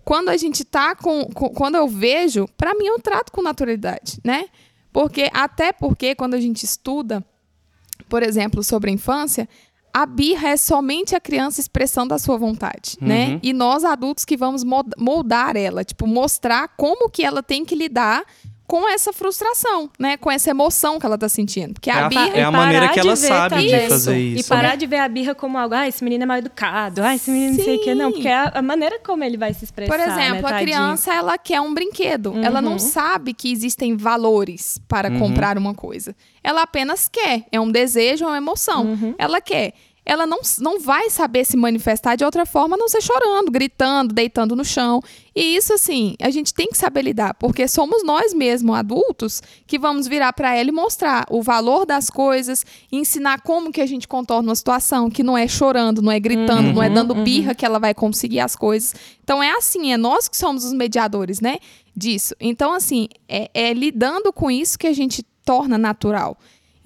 Quando a gente tá com, com quando eu vejo, para mim eu trato com naturalidade, né? Porque até porque quando a gente estuda, por exemplo, sobre a infância, a birra é somente a criança expressando a sua vontade, né? uhum. né? E nós adultos que vamos moldar ela, tipo, mostrar como que ela tem que lidar com essa frustração, né? Com essa emoção que ela tá sentindo. Porque a, é birra... É a maneira que ela sabe de fazer isso. E parar né? de ver a birra como algo, ah, esse menino é mal educado, ah, esse menino Sim. não sei o quê. Não, porque é a, maneira como ele vai se expressar, Por exemplo, né, a criança, ela quer um brinquedo. Uhum. Ela não sabe que existem valores para uhum. comprar uma coisa. Ela apenas quer. É um desejo, é uma emoção. Uhum. Ela quer ela não, não vai saber se manifestar de outra forma, a não ser chorando, gritando, deitando no chão. E isso, assim, a gente tem que saber lidar, porque somos nós mesmos, adultos, que vamos virar para ela e mostrar o valor das coisas, ensinar como que a gente contorna uma situação, que não é chorando, não é gritando, uhum, não é uhum, dando uhum. birra que ela vai conseguir as coisas. Então é assim, é nós que somos os mediadores, né, disso. Então, assim, é, é lidando com isso que a gente torna natural.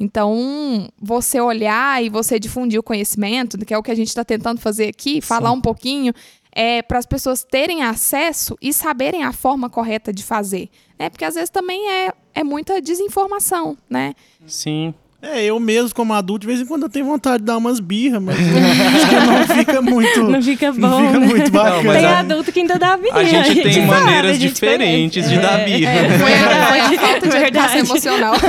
Então, você olhar e você difundir o conhecimento, que é o que a gente está tentando fazer aqui, falar Sim. um pouquinho, é, para as pessoas terem acesso e saberem a forma correta de fazer. Né? Porque às vezes também é, é muita desinformação, né? Sim. É, eu mesmo, como adulto, de vez em quando eu tenho vontade de dar umas birras, mas acho que não fica muito. Não fica bom. Não fica né? muito bacana. Não, tem a... adulto que ainda dá birra. A gente, a gente tem maneiras diferentes de dar birra. É, é, foi, a, foi a falta de educação emocional.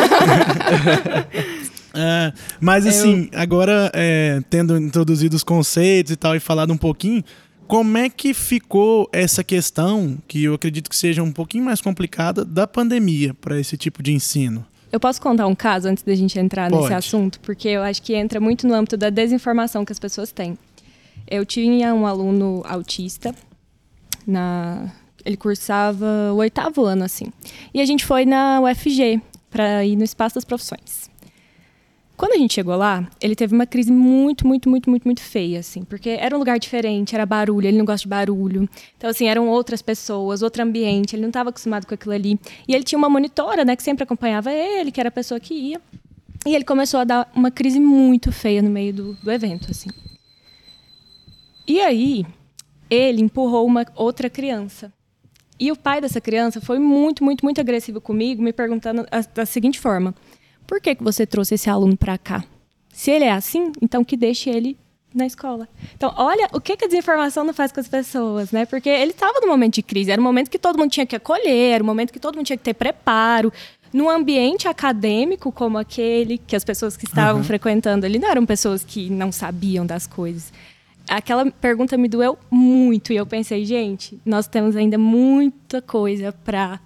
É, mas assim, eu... agora é, tendo introduzido os conceitos e tal e falado um pouquinho, como é que ficou essa questão, que eu acredito que seja um pouquinho mais complicada, da pandemia para esse tipo de ensino? Eu posso contar um caso antes da gente entrar Pode. nesse assunto, porque eu acho que entra muito no âmbito da desinformação que as pessoas têm. Eu tinha um aluno autista na ele cursava o oitavo ano assim. E a gente foi na UFG para ir no espaço das profissões. Quando a gente chegou lá, ele teve uma crise muito, muito, muito, muito, muito feia, assim, porque era um lugar diferente, era barulho, ele não gosta de barulho. Então, assim, eram outras pessoas, outro ambiente, ele não estava acostumado com aquilo ali. E ele tinha uma monitora, né, que sempre acompanhava ele, que era a pessoa que ia. E ele começou a dar uma crise muito feia no meio do, do evento, assim. E aí, ele empurrou uma outra criança. E o pai dessa criança foi muito, muito, muito agressivo comigo, me perguntando da seguinte forma: por que, que você trouxe esse aluno para cá? Se ele é assim, então que deixe ele na escola. Então, olha o que, que a desinformação não faz com as pessoas, né? Porque ele estava no momento de crise, era um momento que todo mundo tinha que acolher, era um momento que todo mundo tinha que ter preparo. Num ambiente acadêmico como aquele, que as pessoas que estavam uhum. frequentando ali não eram pessoas que não sabiam das coisas. Aquela pergunta me doeu muito e eu pensei, gente, nós temos ainda muita coisa para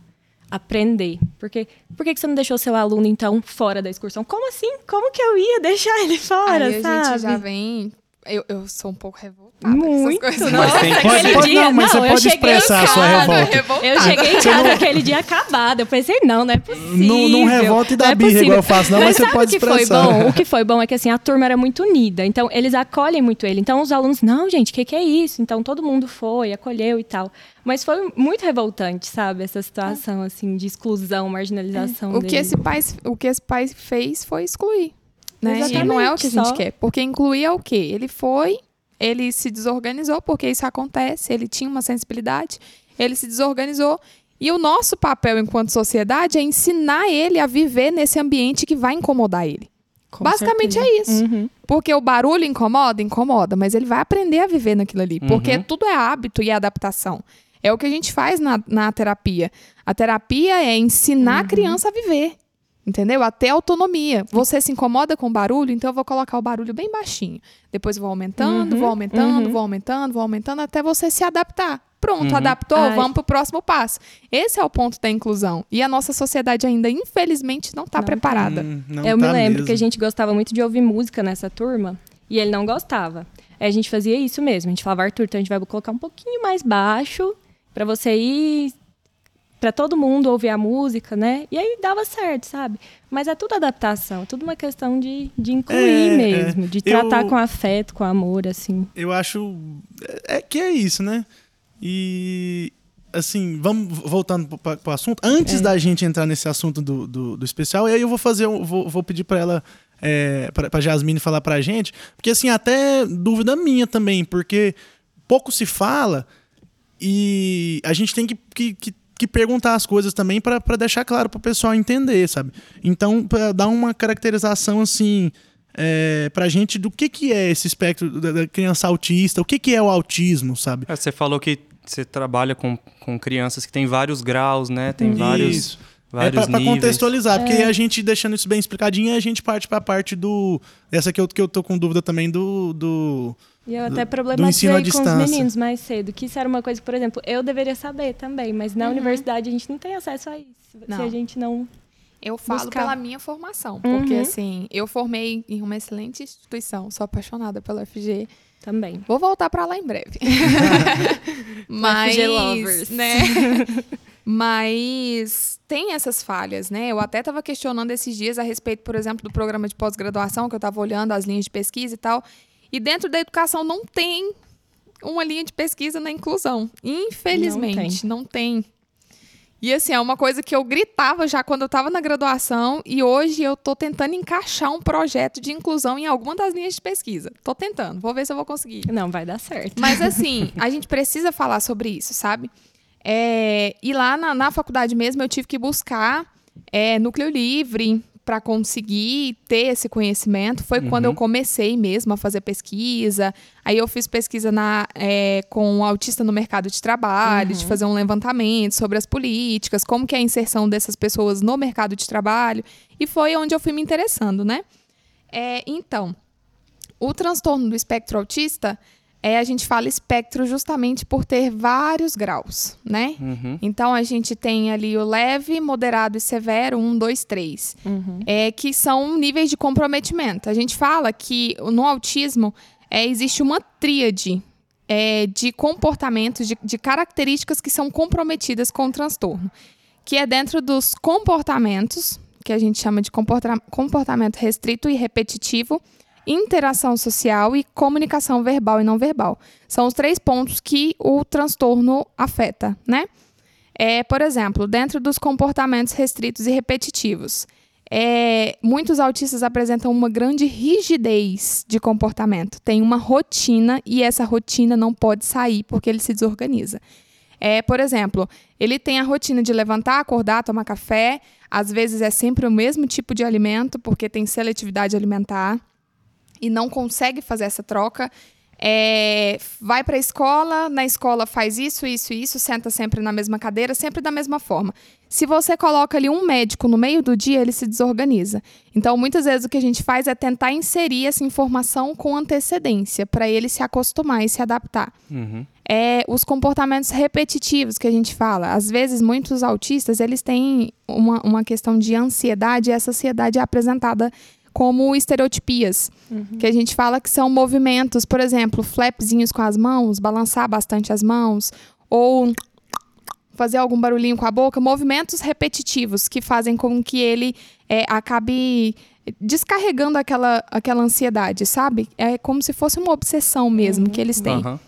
aprender. Porque por que você não deixou seu aluno, então, fora da excursão? Como assim? Como que eu ia deixar ele fora, Aí sabe? a gente já vem... Eu, eu sou um pouco revoltada. Muito, nossa, mas tem pode, pode, dia, não, mas não, você pode expressar a sua revolta. Eu cheguei em casa aquele dia acabado. Eu pensei, não, não é possível. Não, não revolta e dá é birra igual eu faço, não, mas, mas você pode o que expressar. Foi bom? O que foi bom é que assim, a turma era muito unida. Então, eles acolhem muito ele. Então, os alunos, não, gente, o que, que é isso? Então, todo mundo foi, acolheu e tal. Mas foi muito revoltante, sabe? Essa situação, assim, de exclusão, marginalização. É. O, que esse pai, o que esse pai fez foi excluir. Né? E não é o que a gente só. quer. Porque incluir é o quê? Ele foi ele se desorganizou, porque isso acontece, ele tinha uma sensibilidade, ele se desorganizou. E o nosso papel enquanto sociedade é ensinar ele a viver nesse ambiente que vai incomodar ele. Com Basicamente certeza. é isso. Uhum. Porque o barulho incomoda, incomoda, mas ele vai aprender a viver naquilo ali. Porque uhum. tudo é hábito e adaptação. É o que a gente faz na, na terapia. A terapia é ensinar a criança a viver. Entendeu? Até autonomia. Você se incomoda com barulho, então eu vou colocar o barulho bem baixinho. Depois eu vou aumentando, Uhum, vou aumentando, uhum. vou aumentando, vou aumentando, até você se adaptar. Pronto, Uhum. adaptou, Ai. vamos pro próximo passo. Esse é o ponto da inclusão. E a nossa sociedade ainda, infelizmente, não está preparada. Hum, não eu me tá lembro mesmo. que a gente gostava muito de ouvir música nessa turma e ele não gostava. Aí a gente fazia isso mesmo. A gente falava, Arthur, então a gente vai colocar um pouquinho mais baixo pra você ir. Pra todo mundo ouvir a música, né? E aí dava certo, sabe? Mas é tudo adaptação, é tudo uma questão de, de incluir É, mesmo, é. de tratar Eu- com afeto, com amor, assim. Eu acho é, é que é isso, né? E assim, vamos voltando pro, pra- pro assunto. Antes É. da gente entrar nesse assunto do, do, do especial, e aí eu vou fazer, vou, vou pedir pra ela, é, pra, pra Jasmine falar pra gente, porque assim, até dúvida minha também, porque pouco se fala e a gente tem que, que, que, que perguntar as coisas também pra pra deixar claro pro pessoal entender, sabe? Então, pra dar uma caracterização assim. É, pra gente do que, que é esse espectro da, da criança autista, o que, que é o autismo, sabe? É, Você falou que você trabalha com, com crianças que têm vários graus, né? Tem vários, Isso. É vários pra, pra níveis. contextualizar, porque aí a gente deixando isso bem explicadinho, a gente parte pra parte do. Essa que eu, que eu tô com dúvida também do. do E eu até problematizei com os distância. meninos mais cedo, que isso era uma coisa que, por exemplo, eu deveria saber também, mas na universidade a gente não tem acesso a isso. Se Não. a gente não. Eu falo Buscar. pela minha formação, porque Uhum. assim, eu formei em uma excelente instituição, sou apaixonada pela FG. Também. Vou voltar pra lá em breve. Mas, FG lovers. né? Mas tem essas falhas, né? Eu até estava questionando esses dias a respeito, por exemplo, do programa de pós-graduação, que eu estava olhando as linhas de pesquisa e tal. E dentro da educação não tem uma linha de pesquisa na inclusão. Infelizmente, não tem. E assim, é uma coisa que eu gritava já quando eu estava na graduação e hoje eu tô tentando encaixar um projeto de inclusão em alguma das linhas de pesquisa. Tô tentando, vou ver se eu vou conseguir. Não, vai dar certo. Mas assim, a gente precisa falar sobre isso, sabe? É, e lá na, na faculdade mesmo eu tive que buscar é, núcleo livre para conseguir ter esse conhecimento. Foi quando eu comecei mesmo a fazer pesquisa. Aí eu fiz pesquisa na, é, com o autista no mercado de trabalho, de fazer um levantamento sobre as políticas, como que é a inserção dessas pessoas no mercado de trabalho. E foi onde eu fui me interessando, né? É, então, o transtorno do espectro autista é a gente fala espectro justamente por ter vários graus, né? Uhum. Então a gente tem ali o leve, moderado e severo, um, dois, três, é, que são níveis de comprometimento. A gente fala que no autismo é, existe uma tríade é, de comportamentos, de, de características que são comprometidas com o transtorno, que é dentro dos comportamentos, que a gente chama de comporta- comportamento restrito e repetitivo, interação social e comunicação verbal e não verbal. São os três pontos que o transtorno afeta, né? É, por exemplo, dentro dos comportamentos restritos e repetitivos, é, muitos autistas apresentam uma grande rigidez de comportamento. Tem uma rotina e essa rotina não pode sair porque ele se desorganiza. É, por exemplo, ele tem a rotina de levantar, acordar, tomar café. Às vezes é sempre o mesmo tipo de alimento porque tem seletividade alimentar e não consegue fazer essa troca. É, vai para a escola, na escola faz isso, isso, isso, senta sempre na mesma cadeira, sempre da mesma forma. Se você coloca ali um médico no meio do dia, ele se desorganiza. Então, muitas vezes o que a gente faz é tentar inserir essa informação com antecedência, para ele se acostumar e se adaptar. Uhum. É os comportamentos repetitivos que a gente fala. Às vezes, muitos autistas, eles têm uma, uma questão de ansiedade, e essa ansiedade é apresentada como estereotipias, que a gente fala que são movimentos, por exemplo, flapzinhos com as mãos, balançar bastante as mãos, ou fazer algum barulhinho com a boca, movimentos repetitivos que fazem com que ele é, acabe descarregando aquela, aquela ansiedade, sabe? É como se fosse uma obsessão mesmo que eles têm. Aham.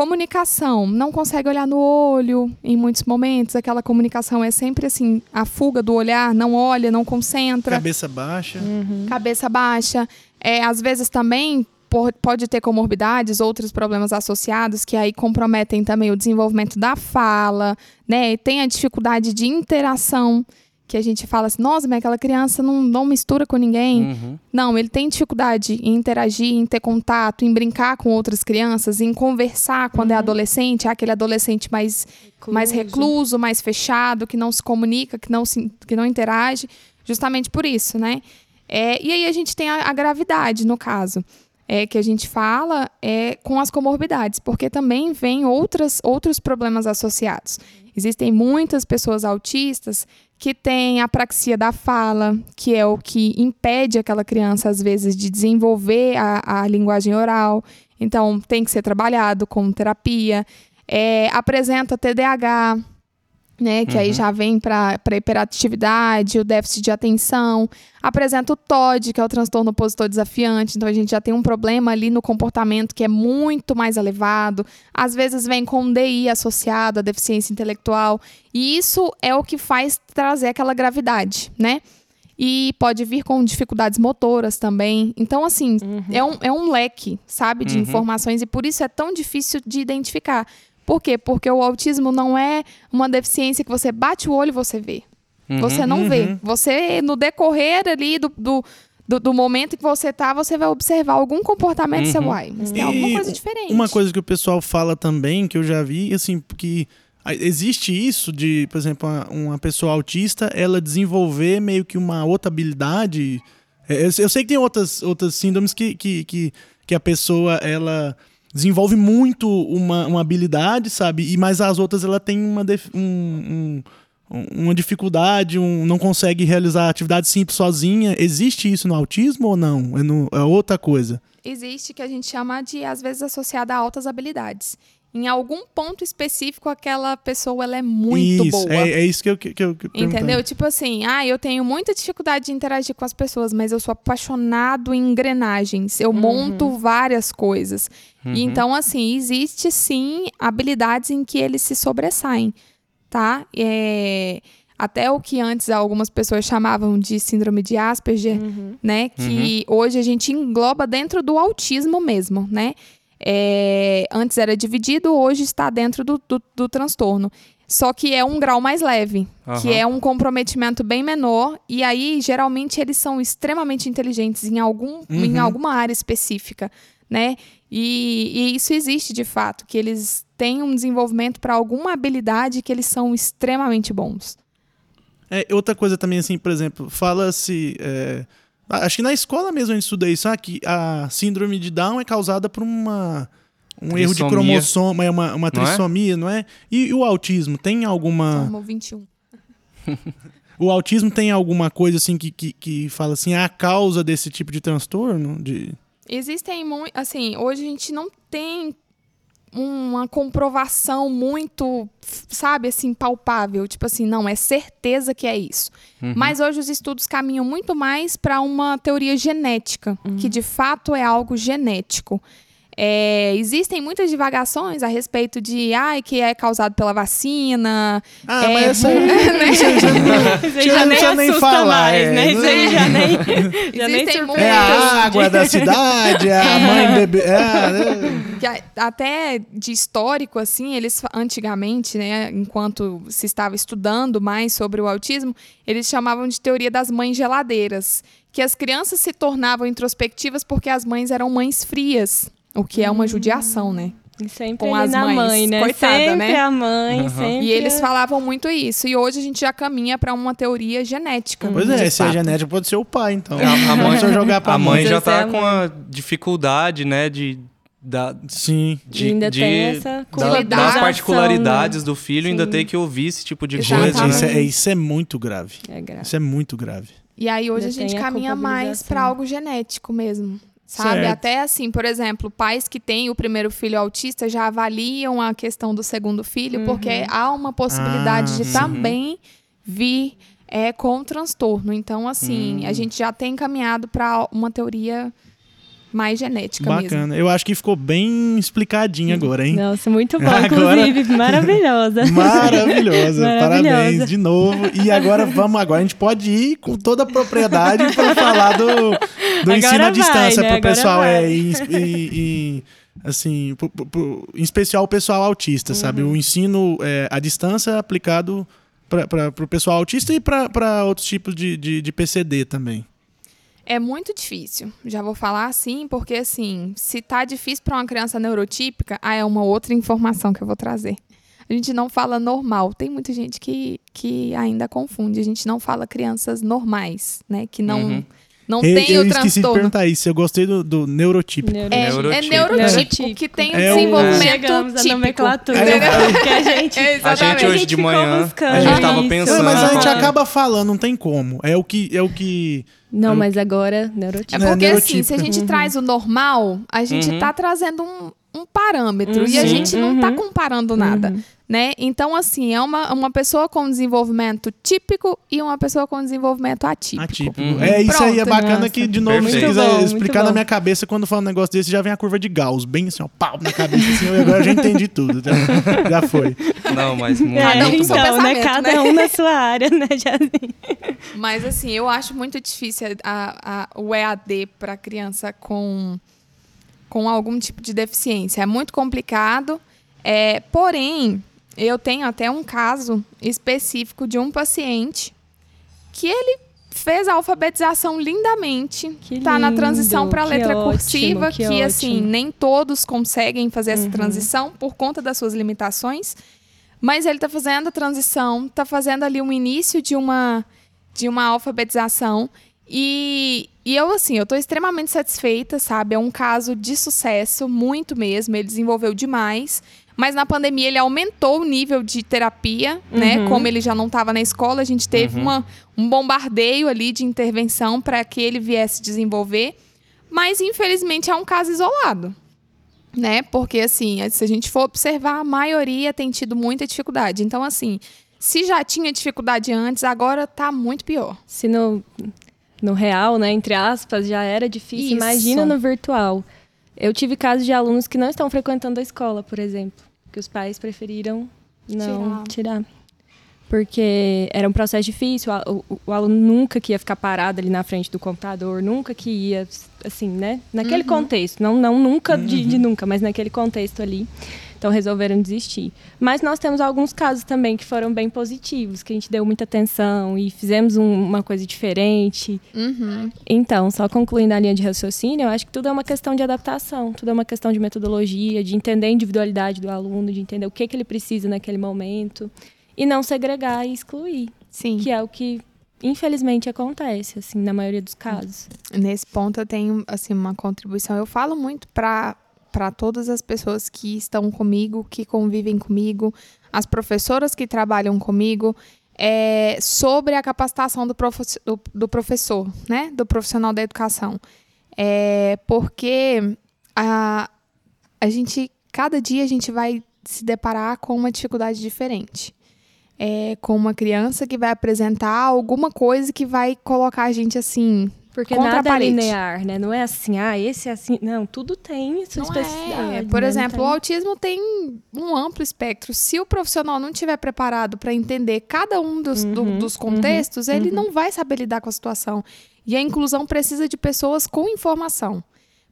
Comunicação, não consegue olhar no olho em muitos momentos, aquela comunicação é sempre assim, a fuga do olhar, não olha, não concentra Cabeça baixa. cabeça baixa. É, às vezes também por- pode ter comorbidades, outros problemas associados que aí comprometem também o desenvolvimento da fala, né? Tem a dificuldade de interação, que a gente fala assim, nossa, mas aquela criança não, não mistura com ninguém. Uhum. Não, ele tem dificuldade em interagir, em ter contato, em brincar com outras crianças, em conversar quando é adolescente, é aquele adolescente mais mais recluso, mais fechado, que não se comunica, que não, se, que não interage, justamente por isso, né? É, e aí a gente tem a, a gravidade, no caso, é, que a gente fala é com as comorbidades, porque também vem outras, outros problemas associados. Existem muitas pessoas autistas que têm apraxia da fala, que é o que impede aquela criança, às vezes, de desenvolver a, a linguagem oral. Então, tem que ser trabalhado com terapia é, apresenta TDAH, né, que Uhum. aí já vem para hiperatividade, o déficit de atenção. Apresenta o TOD, que é o transtorno opositor desafiante. Então a gente já tem um problema ali no comportamento que é muito mais elevado. Às vezes vem com um DI associado à deficiência intelectual. E isso é o que faz trazer aquela gravidade, né? E pode vir com dificuldades motoras também. Então, assim, é, um, é um leque, sabe, de Uhum. informações. E por isso é tão difícil de identificar. Por quê? Porque o autismo não é uma deficiência que você bate o olho e você vê. Uhum. Você não vê. Você, no decorrer ali do, do, do, do momento em que você tá, você vai observar algum comportamento e Uhum. vai. Mas tem E alguma coisa diferente. Uma coisa que o pessoal fala também, que eu já vi, assim, que existe isso de, por exemplo, uma, uma pessoa autista, ela desenvolver meio que uma outra habilidade. É, Eu, eu sei que tem outras, outras síndromes que, que, que, que a pessoa, ela desenvolve muito uma, uma habilidade, sabe? E mas as outras ela tem uma, um- um- uma dificuldade, um, não consegue realizar atividade simples sozinha. Existe isso no autismo ou não? É, no- é outra coisa? existe que a gente chama de, às vezes, associada a altas habilidades. Em algum ponto específico, aquela pessoa ela é muito isso, boa. É, é isso que eu, que eu que eu Entendeu? Tipo assim, ah, eu tenho muita dificuldade de interagir com as pessoas, mas eu sou apaixonado em engrenagens. Eu monto várias coisas. E então, assim, existe sim habilidades em que eles se sobressaem, tá? É, Até o que antes algumas pessoas chamavam de síndrome de Asperger, né? Que hoje a gente engloba dentro do autismo mesmo, né? É, antes era dividido, hoje está dentro do, do, do transtorno. Só que é um grau mais leve, que Aham. é um comprometimento bem menor. E aí, geralmente, eles são extremamente inteligentes em, algum, em alguma área específica, né? E, e isso existe de fato, que eles têm um desenvolvimento para alguma habilidade que eles são extremamente bons. É, outra coisa também, assim, por exemplo, fala-se. é, acho que na escola mesmo a gente estuda isso, ah, que a síndrome de Down é causada por uma. Um erro de cromossomo, é uma, uma Não é? trissomia, não é? E, e o autismo tem alguma. Como 21. O autismo tem alguma coisa assim que, que, que fala assim, "Ah, a causa desse tipo de transtorno? De... Existem muito. Assim, hoje a gente não tem uma comprovação muito, sabe, assim, palpável. Tipo assim, não, é certeza que é isso. Mas hoje os estudos caminham muito mais para uma teoria genética, que de fato é algo genético. É, existem muitas divagações a respeito de ai, que é causado pela vacina. Ah, É, mas essa aí. isso aí já não- Isso aí já já não nem precisa nem falar, mais, é, né? Não- já nem, já nem Existem surpreende. É a água da cidade, é a mãe bebê. É, é. até de histórico, assim, eles antigamente, né, enquanto se estava estudando mais sobre o autismo, eles chamavam de teoria das mães geladeiras, que as crianças se tornavam introspectivas porque as mães eram mães frias, o que é uma judiação, né? E sempre com as na mães. mãe, né? Coitada, sempre né? a mãe, Aham. sempre. E eles falavam muito isso. E hoje a gente já caminha para uma teoria genética. Pois é, se é genética, pode ser o pai, então. A, a mãe, jogar pra a mãe mãe. já é tá a com a dificuldade, né, de, da, Sim. De, ainda de- tem essa da- das particularidades do filho, ainda Sim. ter que ouvir esse tipo de Exatamente. coisa. Isso Né? é, isso é muito grave. né? É grave. Isso é muito grave. E aí hoje Ainda a gente tem a caminha mais para algo genético mesmo. Sabe? Certo. Até assim, por exemplo, pais que têm o primeiro filho autista já avaliam a questão do segundo filho, porque há uma possibilidade Ah, de sim. também vir é, com transtorno. Então, assim, a gente já tem caminhado para uma teoria mais genética mesmo. Bacana. Eu acho que ficou bem explicadinho agora, hein? Nossa, muito bom, Agora- inclusive, maravilhosa. Maravilhosa. Maravilhosa. Parabéns de novo. E agora vamos, agora a gente pode ir com toda a propriedade para falar do, do Agora ensino à vai, distância né? pro Agora pessoal vai. é e, e- e, assim, pro- pro- pro- em especial o pessoal autista, sabe? Uhum. O ensino é, à distância aplicado para o pessoal autista e para outros tipos de, de, de PCD também? É muito difícil. Já vou falar assim, porque assim, se tá difícil para uma criança neurotípica, ah, é uma outra informação que eu vou trazer. A gente não fala normal. Tem muita gente que, que ainda confunde. A gente não fala crianças normais, né? Que não, Uhum. Não eu, tem eu o esqueci de transtorno. perguntar isso. Eu gostei do, do neurotípico. Neuro- É, é Neurotípico. neurotípico, que tem o É o- desenvolvimento Chegamos à típico. nomenclatura. É, eu- que a gente... É, A gente hoje gente de manhã, a gente tava isso. pensando. Não, mas a gente acaba falando, não tem como. É o que. É o que Não, Eu- mas agora, É neurotípico. Né, porque assim, se a gente traz o normal, a gente Uhum. tá trazendo um, um parâmetro Uhum. e a gente não tá Uhum. comparando nada, né? Então, assim, é uma, uma pessoa com desenvolvimento típico e uma pessoa com desenvolvimento atípico. atípico. Uhum. É, isso aí é Pronto, bacana nossa. que, de novo, se Perfeito. quiser bom, explicar na minha cabeça, quando fala um negócio desse, já vem a curva de Gauss, bem assim, ó, pau na cabeça, assim, eu agora já entendi tudo. Já, já foi. Não, mas muito, Cada um com muito seu bom. então, né? Cada né? um na sua área, né, Jasmine? Mas assim, eu acho muito difícil a, a- o EAD para criança com, com algum tipo de deficiência. É muito complicado. É, porém, eu tenho até um caso específico de um paciente que ele fez a alfabetização lindamente. Que tá na transição para a letra ótimo, cursiva, que que, assim. Uhum. nem todos conseguem fazer essa transição por conta das suas limitações. Mas ele está fazendo a transição, está fazendo ali um início de uma, de uma alfabetização. E, e eu, assim, eu estou extremamente satisfeita, sabe? É um caso de sucesso, muito mesmo. Ele desenvolveu demais. Mas na pandemia ele aumentou o nível de terapia, né? Uhum. Como ele já não estava na escola, a gente teve Uhum. uma, um bombardeio ali de intervenção para que ele viesse desenvolver. Mas, infelizmente, é um caso isolado né? Porque, assim, se a gente for observar, a maioria tem tido muita dificuldade. Então, assim, se já tinha dificuldade antes, agora tá muito pior. Se no, no real, né, entre aspas, já era difícil, Isso. imagina no virtual. Eu tive casos de alunos que não estão frequentando a escola, por exemplo, que os pais preferiram não tirar. Porque era um processo difícil, o, o- o aluno nunca que ia ficar parado ali na frente do computador, nunca que ia, assim, né? Naquele contexto, não, não nunca de, de nunca, mas naquele contexto ali. Então resolveram desistir. Mas nós temos alguns casos também que foram bem positivos, que a gente deu muita atenção e fizemos um- uma coisa diferente. Uhum. Então, só concluindo a linha de raciocínio, eu acho que tudo é uma questão de adaptação, tudo é uma questão de metodologia, de entender a individualidade do aluno, de entender o que, que ele precisa naquele momento e não segregar e excluir, Sim. que é o que infelizmente acontece, assim, na maioria dos casos. Nesse ponto eu tenho assim uma contribuição. Eu falo muito para para todas as pessoas que estão comigo, que convivem comigo, as professoras que trabalham comigo, é, sobre a capacitação do, profe- do, do professor, né, do profissional da educação, é, porque a, a gente cada dia a gente vai se deparar com uma dificuldade diferente. É, com uma criança que vai apresentar alguma coisa que vai colocar a gente assim Porque Contra nada é linear, né? Não é assim, ah, esse é assim. Não, tudo tem sua Não especificidade. é. Por né? exemplo, o autismo tem um amplo espectro. Se o profissional não estiver preparado para entender cada um dos, do- Uhum, dos contextos, ele não vai saber lidar com a situação. E a inclusão precisa de pessoas com informação.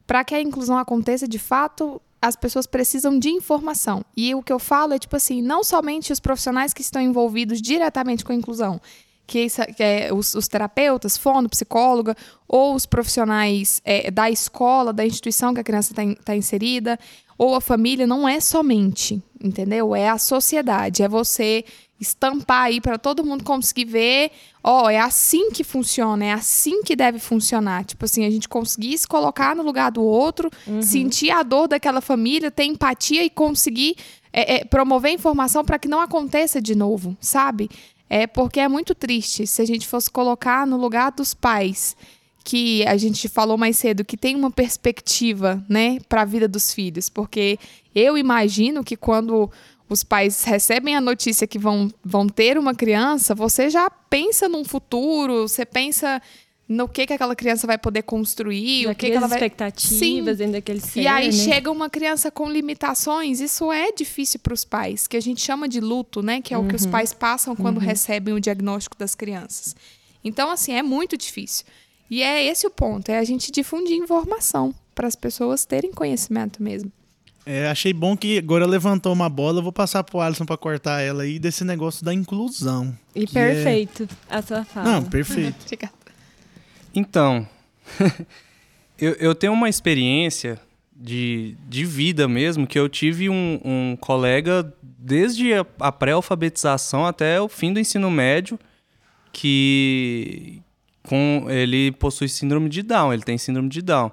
Para que a inclusão aconteça, de fato, as pessoas precisam de informação. E o que eu falo é tipo assim, não somente os profissionais que estão envolvidos diretamente com a inclusão, que, é os, os terapeutas, fono, psicóloga, ou os profissionais é, da escola, da instituição que a criança está inserida, ou a família, não é somente, entendeu? É a sociedade, é você estampar aí para todo mundo conseguir ver, ó, é assim que funciona, é assim que deve funcionar. Tipo assim, a gente conseguir se colocar no lugar do outro, sentir a dor daquela família, ter empatia e conseguir é, é, promover informação para que não aconteça de novo, sabe? É porque é muito triste se a gente fosse colocar no lugar dos pais que a gente falou mais cedo que tem uma perspectiva, né, para a vida dos filhos, porque eu imagino que quando os pais recebem a notícia que vão, vão ter uma criança, você já pensa num futuro, você pensa no que, que aquela criança vai poder construir, já o que, que ela as vai expectativas dentro daquele ser, e aí né? chega uma criança com limitações, isso é difícil para os pais, que a gente chama de luto, né? Que é o que os pais passam quando recebem o diagnóstico das crianças. Então, assim, é muito difícil. E é esse o ponto, é a gente difundir informação para as pessoas terem conhecimento mesmo. É, achei bom que agora levantou uma bola, eu vou passar pro Alisson pra cortar ela aí desse negócio da inclusão. E é- perfeito a sua fala. Não, perfeito. Obrigada. Então, eu, eu tenho uma experiência de, de vida mesmo, que eu tive um, um colega desde a, a pré-alfabetização até o fim do ensino médio, que com ele possui síndrome de Down, ele tem síndrome de Down.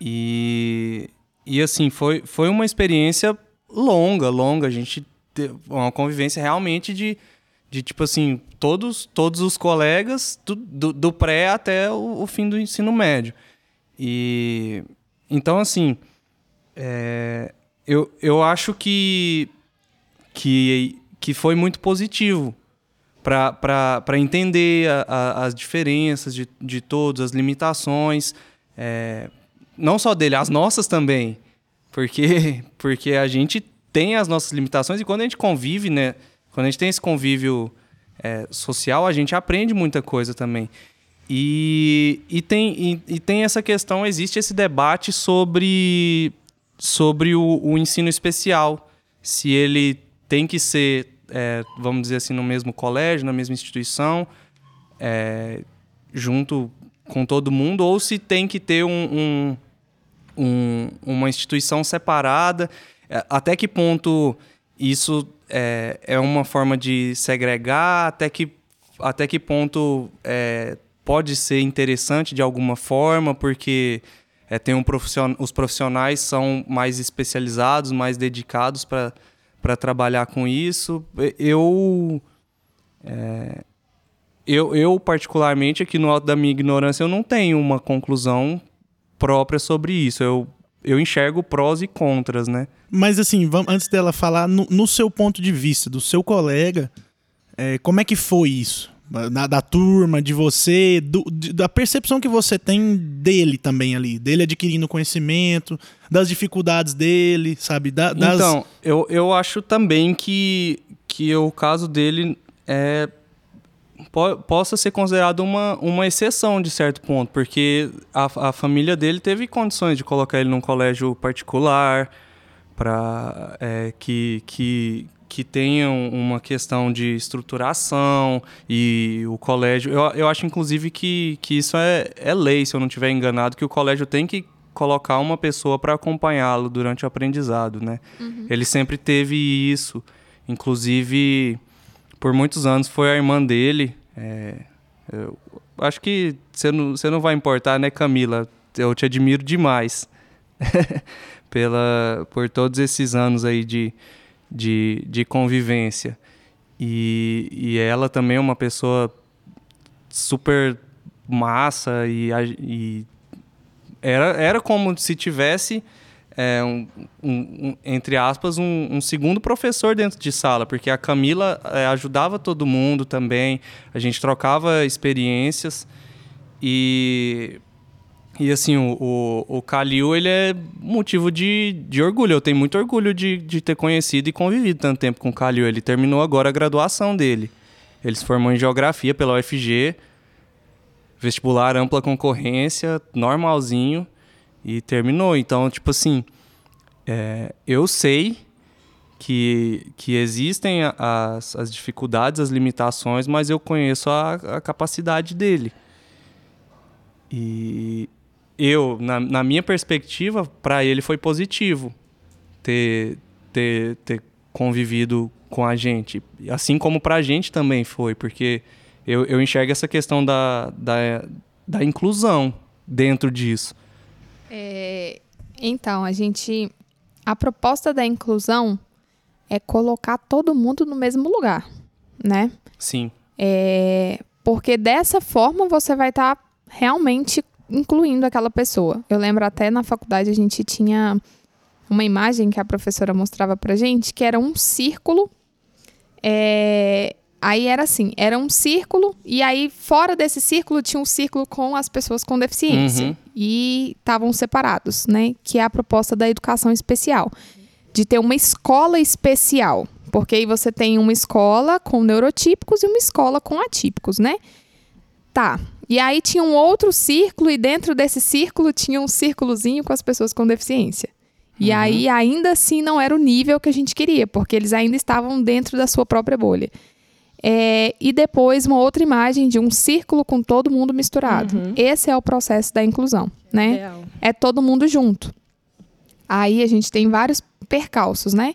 E, e assim, foi, foi uma experiência longa, longa. A gente teve uma convivência realmente de, de tipo assim, todos, todos os colegas, do, do, do pré até o, o, fim do ensino médio. E então, assim, é, eu, eu acho que, que, que foi muito positivo para entender a, a, as diferenças de, de todos, as limitações, é, não só dele, as nossas também, porque, porque a gente tem as nossas limitações e quando a gente convive, né, quando a gente tem esse convívio é, social, a gente aprende muita coisa também. E, e, tem, e, e tem essa questão, existe esse debate sobre, sobre o, o ensino especial, se ele tem que ser é, vamos dizer assim, no mesmo colégio, na mesma instituição, é, junto com todo mundo, ou se tem que ter um, um, um, uma instituição separada. É, até que ponto isso é, é uma forma de segregar? Até que, até que ponto é, pode ser interessante de alguma forma? Porque é, tem um profission... os profissionais são mais especializados, mais dedicados para para trabalhar com isso. Eu, é, eu, eu, particularmente, aqui no alto da minha ignorância, eu não tenho uma conclusão própria sobre isso. Eu, eu enxergo prós e contras, né? Mas assim, vamos, antes dela falar, no, no seu ponto de vista, do seu colega, é, como é que foi isso? Da, da, turma, de você, do, de, da percepção que você tem dele também ali, dele adquirindo conhecimento, das dificuldades dele, sabe? Da, das... Então, eu, eu acho também que, que o caso dele é, po possa ser considerado uma, uma exceção de certo ponto, porque a, a família dele teve condições de colocar ele num colégio particular, para é, que, que, que tenham uma questão de estruturação e o colégio. Eu, eu acho, inclusive, que, que isso é, é lei, se eu não estiver enganado, que o colégio tem que colocar uma pessoa para acompanhá-lo durante o aprendizado, né? Uhum. Ele sempre teve isso. Inclusive, por muitos anos foi a irmã dele. É, eu acho que você não, você não vai importar, né, Camila? Eu te admiro demais pela, por todos esses anos aí de, de, de convivência. E, e ela também é uma pessoa super massa e, e era, era como se tivesse é, um, um, entre aspas, um, um, segundo professor dentro de sala, porque a Camila é, ajudava todo mundo também, a gente trocava experiências e e assim, o, o, o Kalil, ele é motivo de, de orgulho. Eu tenho muito orgulho de, de ter conhecido e convivido tanto tempo com o Kalil. Ele terminou agora a graduação dele. Ele se formou em Geografia pela UFG, vestibular ampla concorrência, normalzinho, e terminou. Então, tipo assim, é, eu sei que, que existem as, as dificuldades, as limitações, mas eu conheço a, a capacidade dele. E, eu, na, na minha perspectiva, para ele foi positivo ter, ter, ter convivido com a gente. Assim como para a gente também foi, porque eu, eu enxergo essa questão da, da, da inclusão dentro disso. É, então, a gente. A proposta da inclusão é colocar todo mundo no mesmo lugar, né? Sim. É, porque dessa forma você vai estar tá realmente incluindo aquela pessoa. Eu lembro até na faculdade a gente tinha uma imagem que a professora mostrava pra gente, que era um círculo. É... Aí era assim, era um círculo, e aí fora desse círculo tinha um círculo com as pessoas com deficiência. Uhum. E estavam separados, né? Que é a proposta da educação especial. De ter uma escola especial. Porque aí você tem uma escola com neurotípicos e uma escola com atípicos, né? Tá, e aí tinha um outro círculo, e dentro desse círculo tinha um círculozinho com as pessoas com deficiência. E aí, ainda assim, não era o nível que a gente queria, porque eles ainda estavam dentro da sua própria bolha. É, e depois, uma outra imagem de um círculo com todo mundo misturado. Uhum. Esse é o processo da inclusão, né? Real. é todo mundo junto. Aí a gente tem vários percalços, né?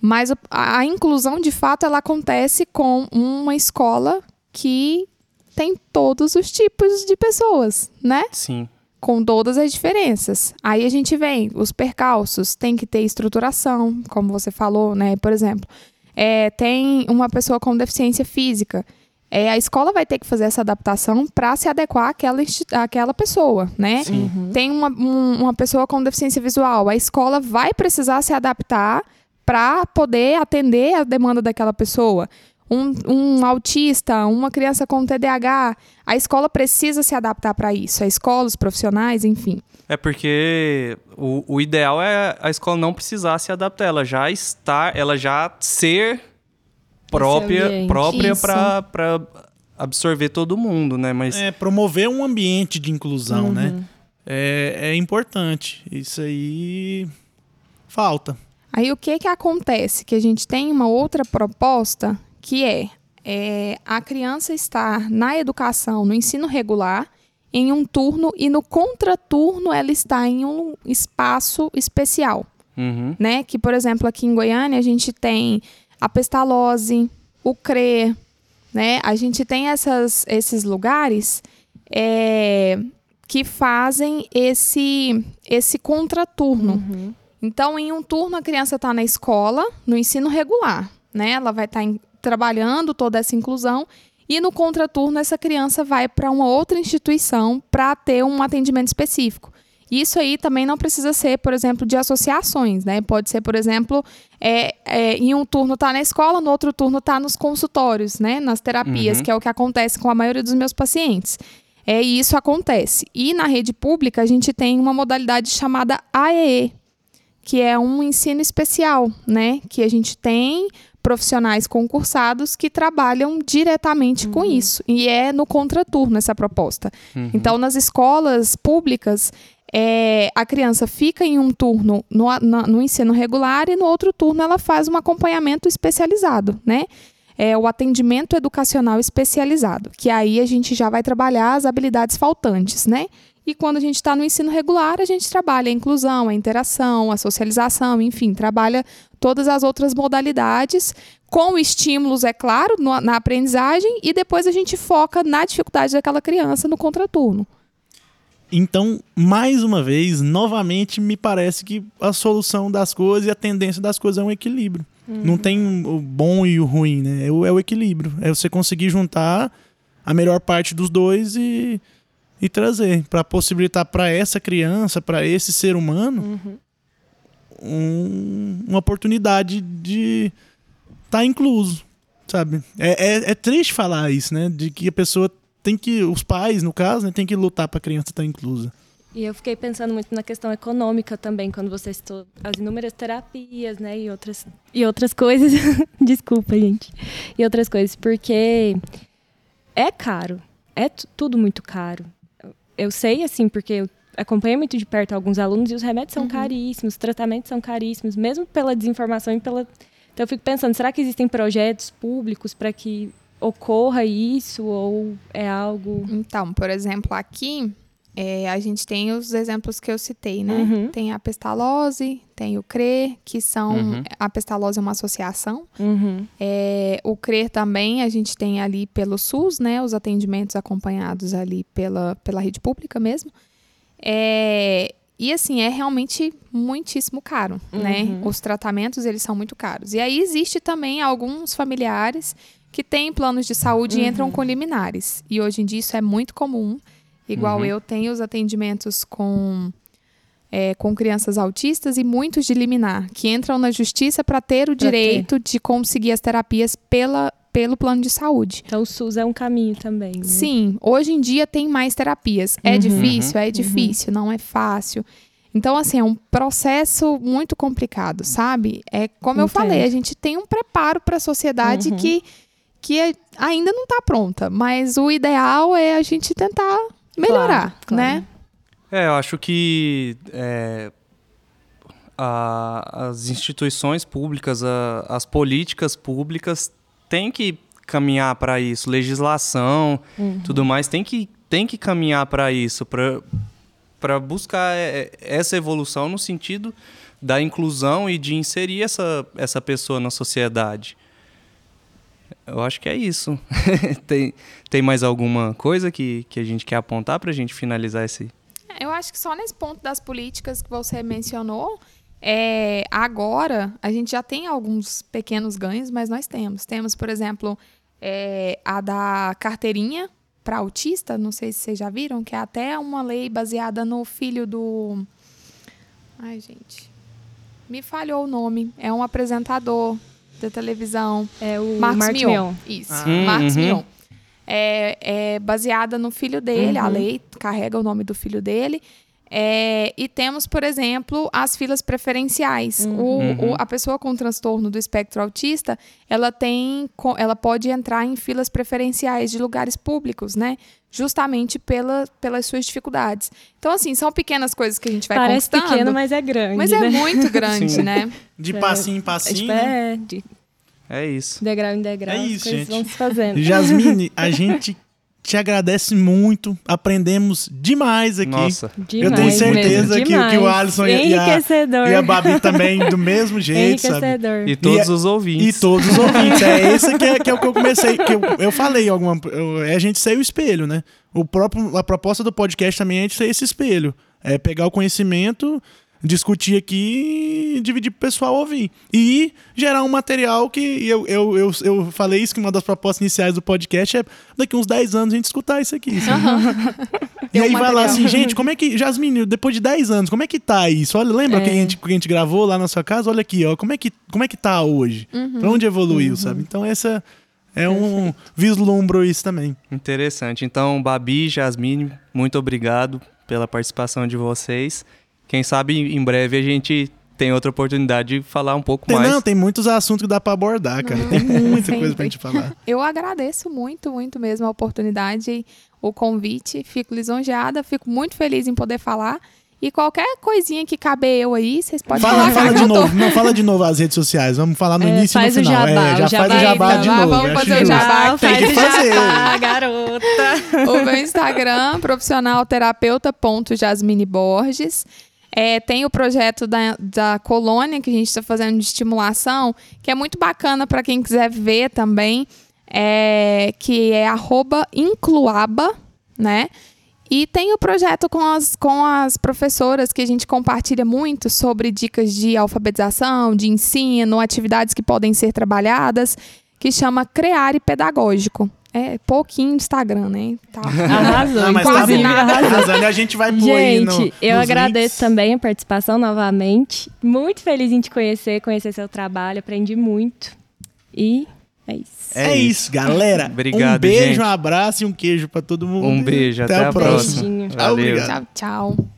Mas a, a inclusão, de fato, ela acontece com uma escola que tem todos os tipos de pessoas, né? Sim. Com todas as diferenças. Aí a gente vem, os percalços, tem que ter estruturação, como você falou, né? Por exemplo, é, tem uma pessoa com deficiência física. É, a escola vai ter que fazer essa adaptação para se adequar àquela, àquela pessoa, né? Tem uma, um- uma pessoa com deficiência visual. A escola vai precisar se adaptar para poder atender a demanda daquela pessoa. Um, um autista, uma criança com TDAH, a escola precisa se adaptar para isso. A escola, os profissionais, enfim. É porque o, o ideal é a escola não precisar se adaptar, ela já estar, ela já ser própria, própria para absorver todo mundo, né? Mas É, promover um ambiente de inclusão, né? É, é importante. Isso aí falta. Aí o que que acontece? Que a gente tem uma outra proposta que é, é a criança estar na educação, no ensino regular, em um turno e no contraturno ela está em um espaço especial, Uhum. né? Que, por exemplo, aqui em Goiânia a gente tem a pestalose, o CRE, né? A gente tem essas, esses lugares é, que fazem esse, esse contraturno. Então, em um turno, a criança está na escola, no ensino regular, né? Ela vai estar trabalhando toda essa inclusão. E no contraturno, essa criança vai para uma outra instituição para ter um atendimento específico. Isso aí também não precisa ser, por exemplo, de associações, né? Pode ser, por exemplo, é, é, em um turno tá na escola, no outro turno tá nos consultórios, né? Nas terapias, Uhum. que é o que acontece com a maioria dos meus pacientes. É, e isso acontece. E na rede pública, a gente tem uma modalidade chamada AEE, que é um ensino especial, né? Que a gente tem profissionais concursados que trabalham diretamente com isso. E é no contraturno essa proposta. Então, nas escolas públicas, é, a criança fica em um turno no, na- no ensino regular e no outro turno ela faz um acompanhamento especializado, né? É o atendimento educacional especializado, que aí a gente já vai trabalhar as habilidades faltantes, né? E quando a gente está no ensino regular, a gente trabalha a inclusão, a interação, a socialização, enfim, trabalha todas as outras modalidades, com estímulos, é claro, no- na aprendizagem, e depois a gente foca na dificuldade daquela criança no contraturno. Então, mais uma vez, novamente, me parece que a solução das coisas e a tendência das coisas é um equilíbrio. Não tem o bom e o ruim, né? É o, é o equilíbrio. É você conseguir juntar a melhor parte dos dois e, e trazer para possibilitar para essa criança, para esse ser humano, um- uma oportunidade de estar incluso, sabe? É, é, é triste falar isso, né? De que a pessoa tem que, os pais, no caso, né, tem que lutar para a criança estar inclusa. E eu fiquei pensando muito na questão econômica também, quando você citou as inúmeras terapias, né, e outras, e outras coisas. Desculpa, gente. E outras coisas, porque é caro. É tu- tudo muito caro. Eu- sei, assim, porque eu acompanho muito de perto alguns alunos e os remédios são caríssimos, os tratamentos são caríssimos, mesmo pela desinformação e pela. Então eu fico pensando, será que existem projetos públicos para que ocorra isso ou é algo. Então, por exemplo, aqui é, a gente tem os exemplos que eu citei, né? Uhum. Tem a pestalose, tem o CRE, que são. Uhum. A pestalose é uma associação. Uhum. É, o CRE também a gente tem ali pelo SUS, né? Os atendimentos acompanhados ali pela, pela rede pública mesmo. É, e assim, é realmente muitíssimo caro, né? Uhum. Os tratamentos, eles são muito caros. E aí existe também alguns familiares que têm planos de saúde e entram com liminares. E hoje em dia isso é muito comum. Igual Uhum. eu tenho os atendimentos com é, com crianças autistas e muitos de liminar, que entram na justiça para ter o ter. direito de conseguir as terapias pela, pelo plano de saúde. Então o SUS é um caminho também. né? Sim, hoje em dia tem mais terapias. É Uhum. difícil, é difícil, não é fácil. Então, assim, é um processo muito complicado, sabe? É como eu falei, a gente tem um preparo para a sociedade Uhum. que, que é- ainda não está pronta, mas o ideal é a gente tentar melhorar, Claro, claro. né? É, eu acho que é, a- as instituições públicas, a- as políticas públicas têm que caminhar para isso, legislação, tudo mais tem que tem que caminhar para isso, para para buscar é, essa evolução no sentido da inclusão e de inserir essa, essa pessoa na sociedade. Eu acho que é isso. tem, tem mais alguma coisa que, que a gente quer apontar para a gente finalizar esse, Eu acho que só nesse ponto das políticas que você mencionou, é, agora a gente já tem alguns pequenos ganhos, mas nós temos. Temos, por exemplo, é, a da carteirinha para autista, não sei se vocês já viram, que é até uma lei baseada no filho do. Ai, gente. Me falhou o nome. É um apresentador da televisão. É o Marcos, Marcos Mion. Mion. Isso, Ah. Marcos Uhum. Mion. É, é baseada no filho dele, a Uhum. lei carrega o nome do filho dele. É, e temos, por exemplo, as filas preferenciais. O- Uhum. o- a pessoa com transtorno do espectro autista, ela tem, ela pode entrar em filas preferenciais de lugares públicos, né? Justamente pela, pelas suas dificuldades. Então, assim, são pequenas coisas que a gente vai Parece conquistando. pequeno, mas é grande. mas né? é muito grande, Sim. né? De É, passinho em É, passinho. né? é, de É isso. degrau em degrau. É isso, gente. vão se fazendo. Jasmine, a gente te agradece muito. Aprendemos demais aqui. Nossa. Eu Demais tenho certeza que, o- que o. Alisson e, e a, e a Babi também, do mesmo jeito, sabe? E todos E- os E ouvintes. todos os ouvintes. É esse que é, que é o que eu comecei. Que eu, eu falei alguma. eu- é a gente ser o espelho, né? O próprio, a proposta do podcast também é a gente ser esse espelho. É pegar o conhecimento, discutir aqui e dividir pro pessoal ouvir. E gerar um material que eu, eu, eu, eu falei isso, que uma das propostas iniciais do podcast é daqui uns 10 anos a gente escutar isso aqui. sabe? E Tem um aí vai lá assim, gente, como é que. Jasmine, depois de 10 anos, como é que tá isso? Olha, lembra É. que, a gente, que a gente gravou lá na sua casa? Olha aqui, ó. Como é que, como é que tá hoje? Pra onde evoluiu, sabe? Então essa é um vislumbro isso também. Interessante. Então, Babi, Jasmine, muito obrigado pela participação de vocês. Quem sabe em breve a gente tem outra oportunidade de falar um pouco Tem, mais. não, tem muitos assuntos que dá pra abordar, cara. Tem muita coisa pra gente falar. Eu agradeço muito, muito mesmo a oportunidade, o convite. Fico lisonjeada, fico muito feliz em poder falar. E qualquer coisinha que caber eu aí, vocês podem Fala, falar. fala que de novo. Não, fala de novo as redes sociais. Vamos falar no É, início e no final. jabá, é, já o faz o jabá, jabá então. de Ah, novo. vamos fazer o jabá. Tem que faz o fazer. jabá, garota. O meu Instagram, profissionalterapeuta.jasmine Borges. É, tem o projeto da, da colônia que a gente está fazendo de estimulação, que é muito bacana para quem quiser ver também, é, que é incluaba, né? E tem o projeto com as, com as professoras que a gente compartilha muito sobre dicas de alfabetização, de ensino, atividades que podem ser trabalhadas, que chama Creare Pedagógico. É pouquinho Instagram, né? Tá. Arrasou. Mas tá Quase bom. nada. Arrasando, a gente vai pôr aí no, Gente, eu agradeço links. também a participação novamente. Muito feliz em te conhecer, conhecer seu trabalho, aprendi muito. E é isso. É, isso, galera. Obrigado, um beijo, gente. um abraço e um queijo pra todo mundo. Um beijo, até, a a próxima. Beijinho. Valeu. Tchau, tchau.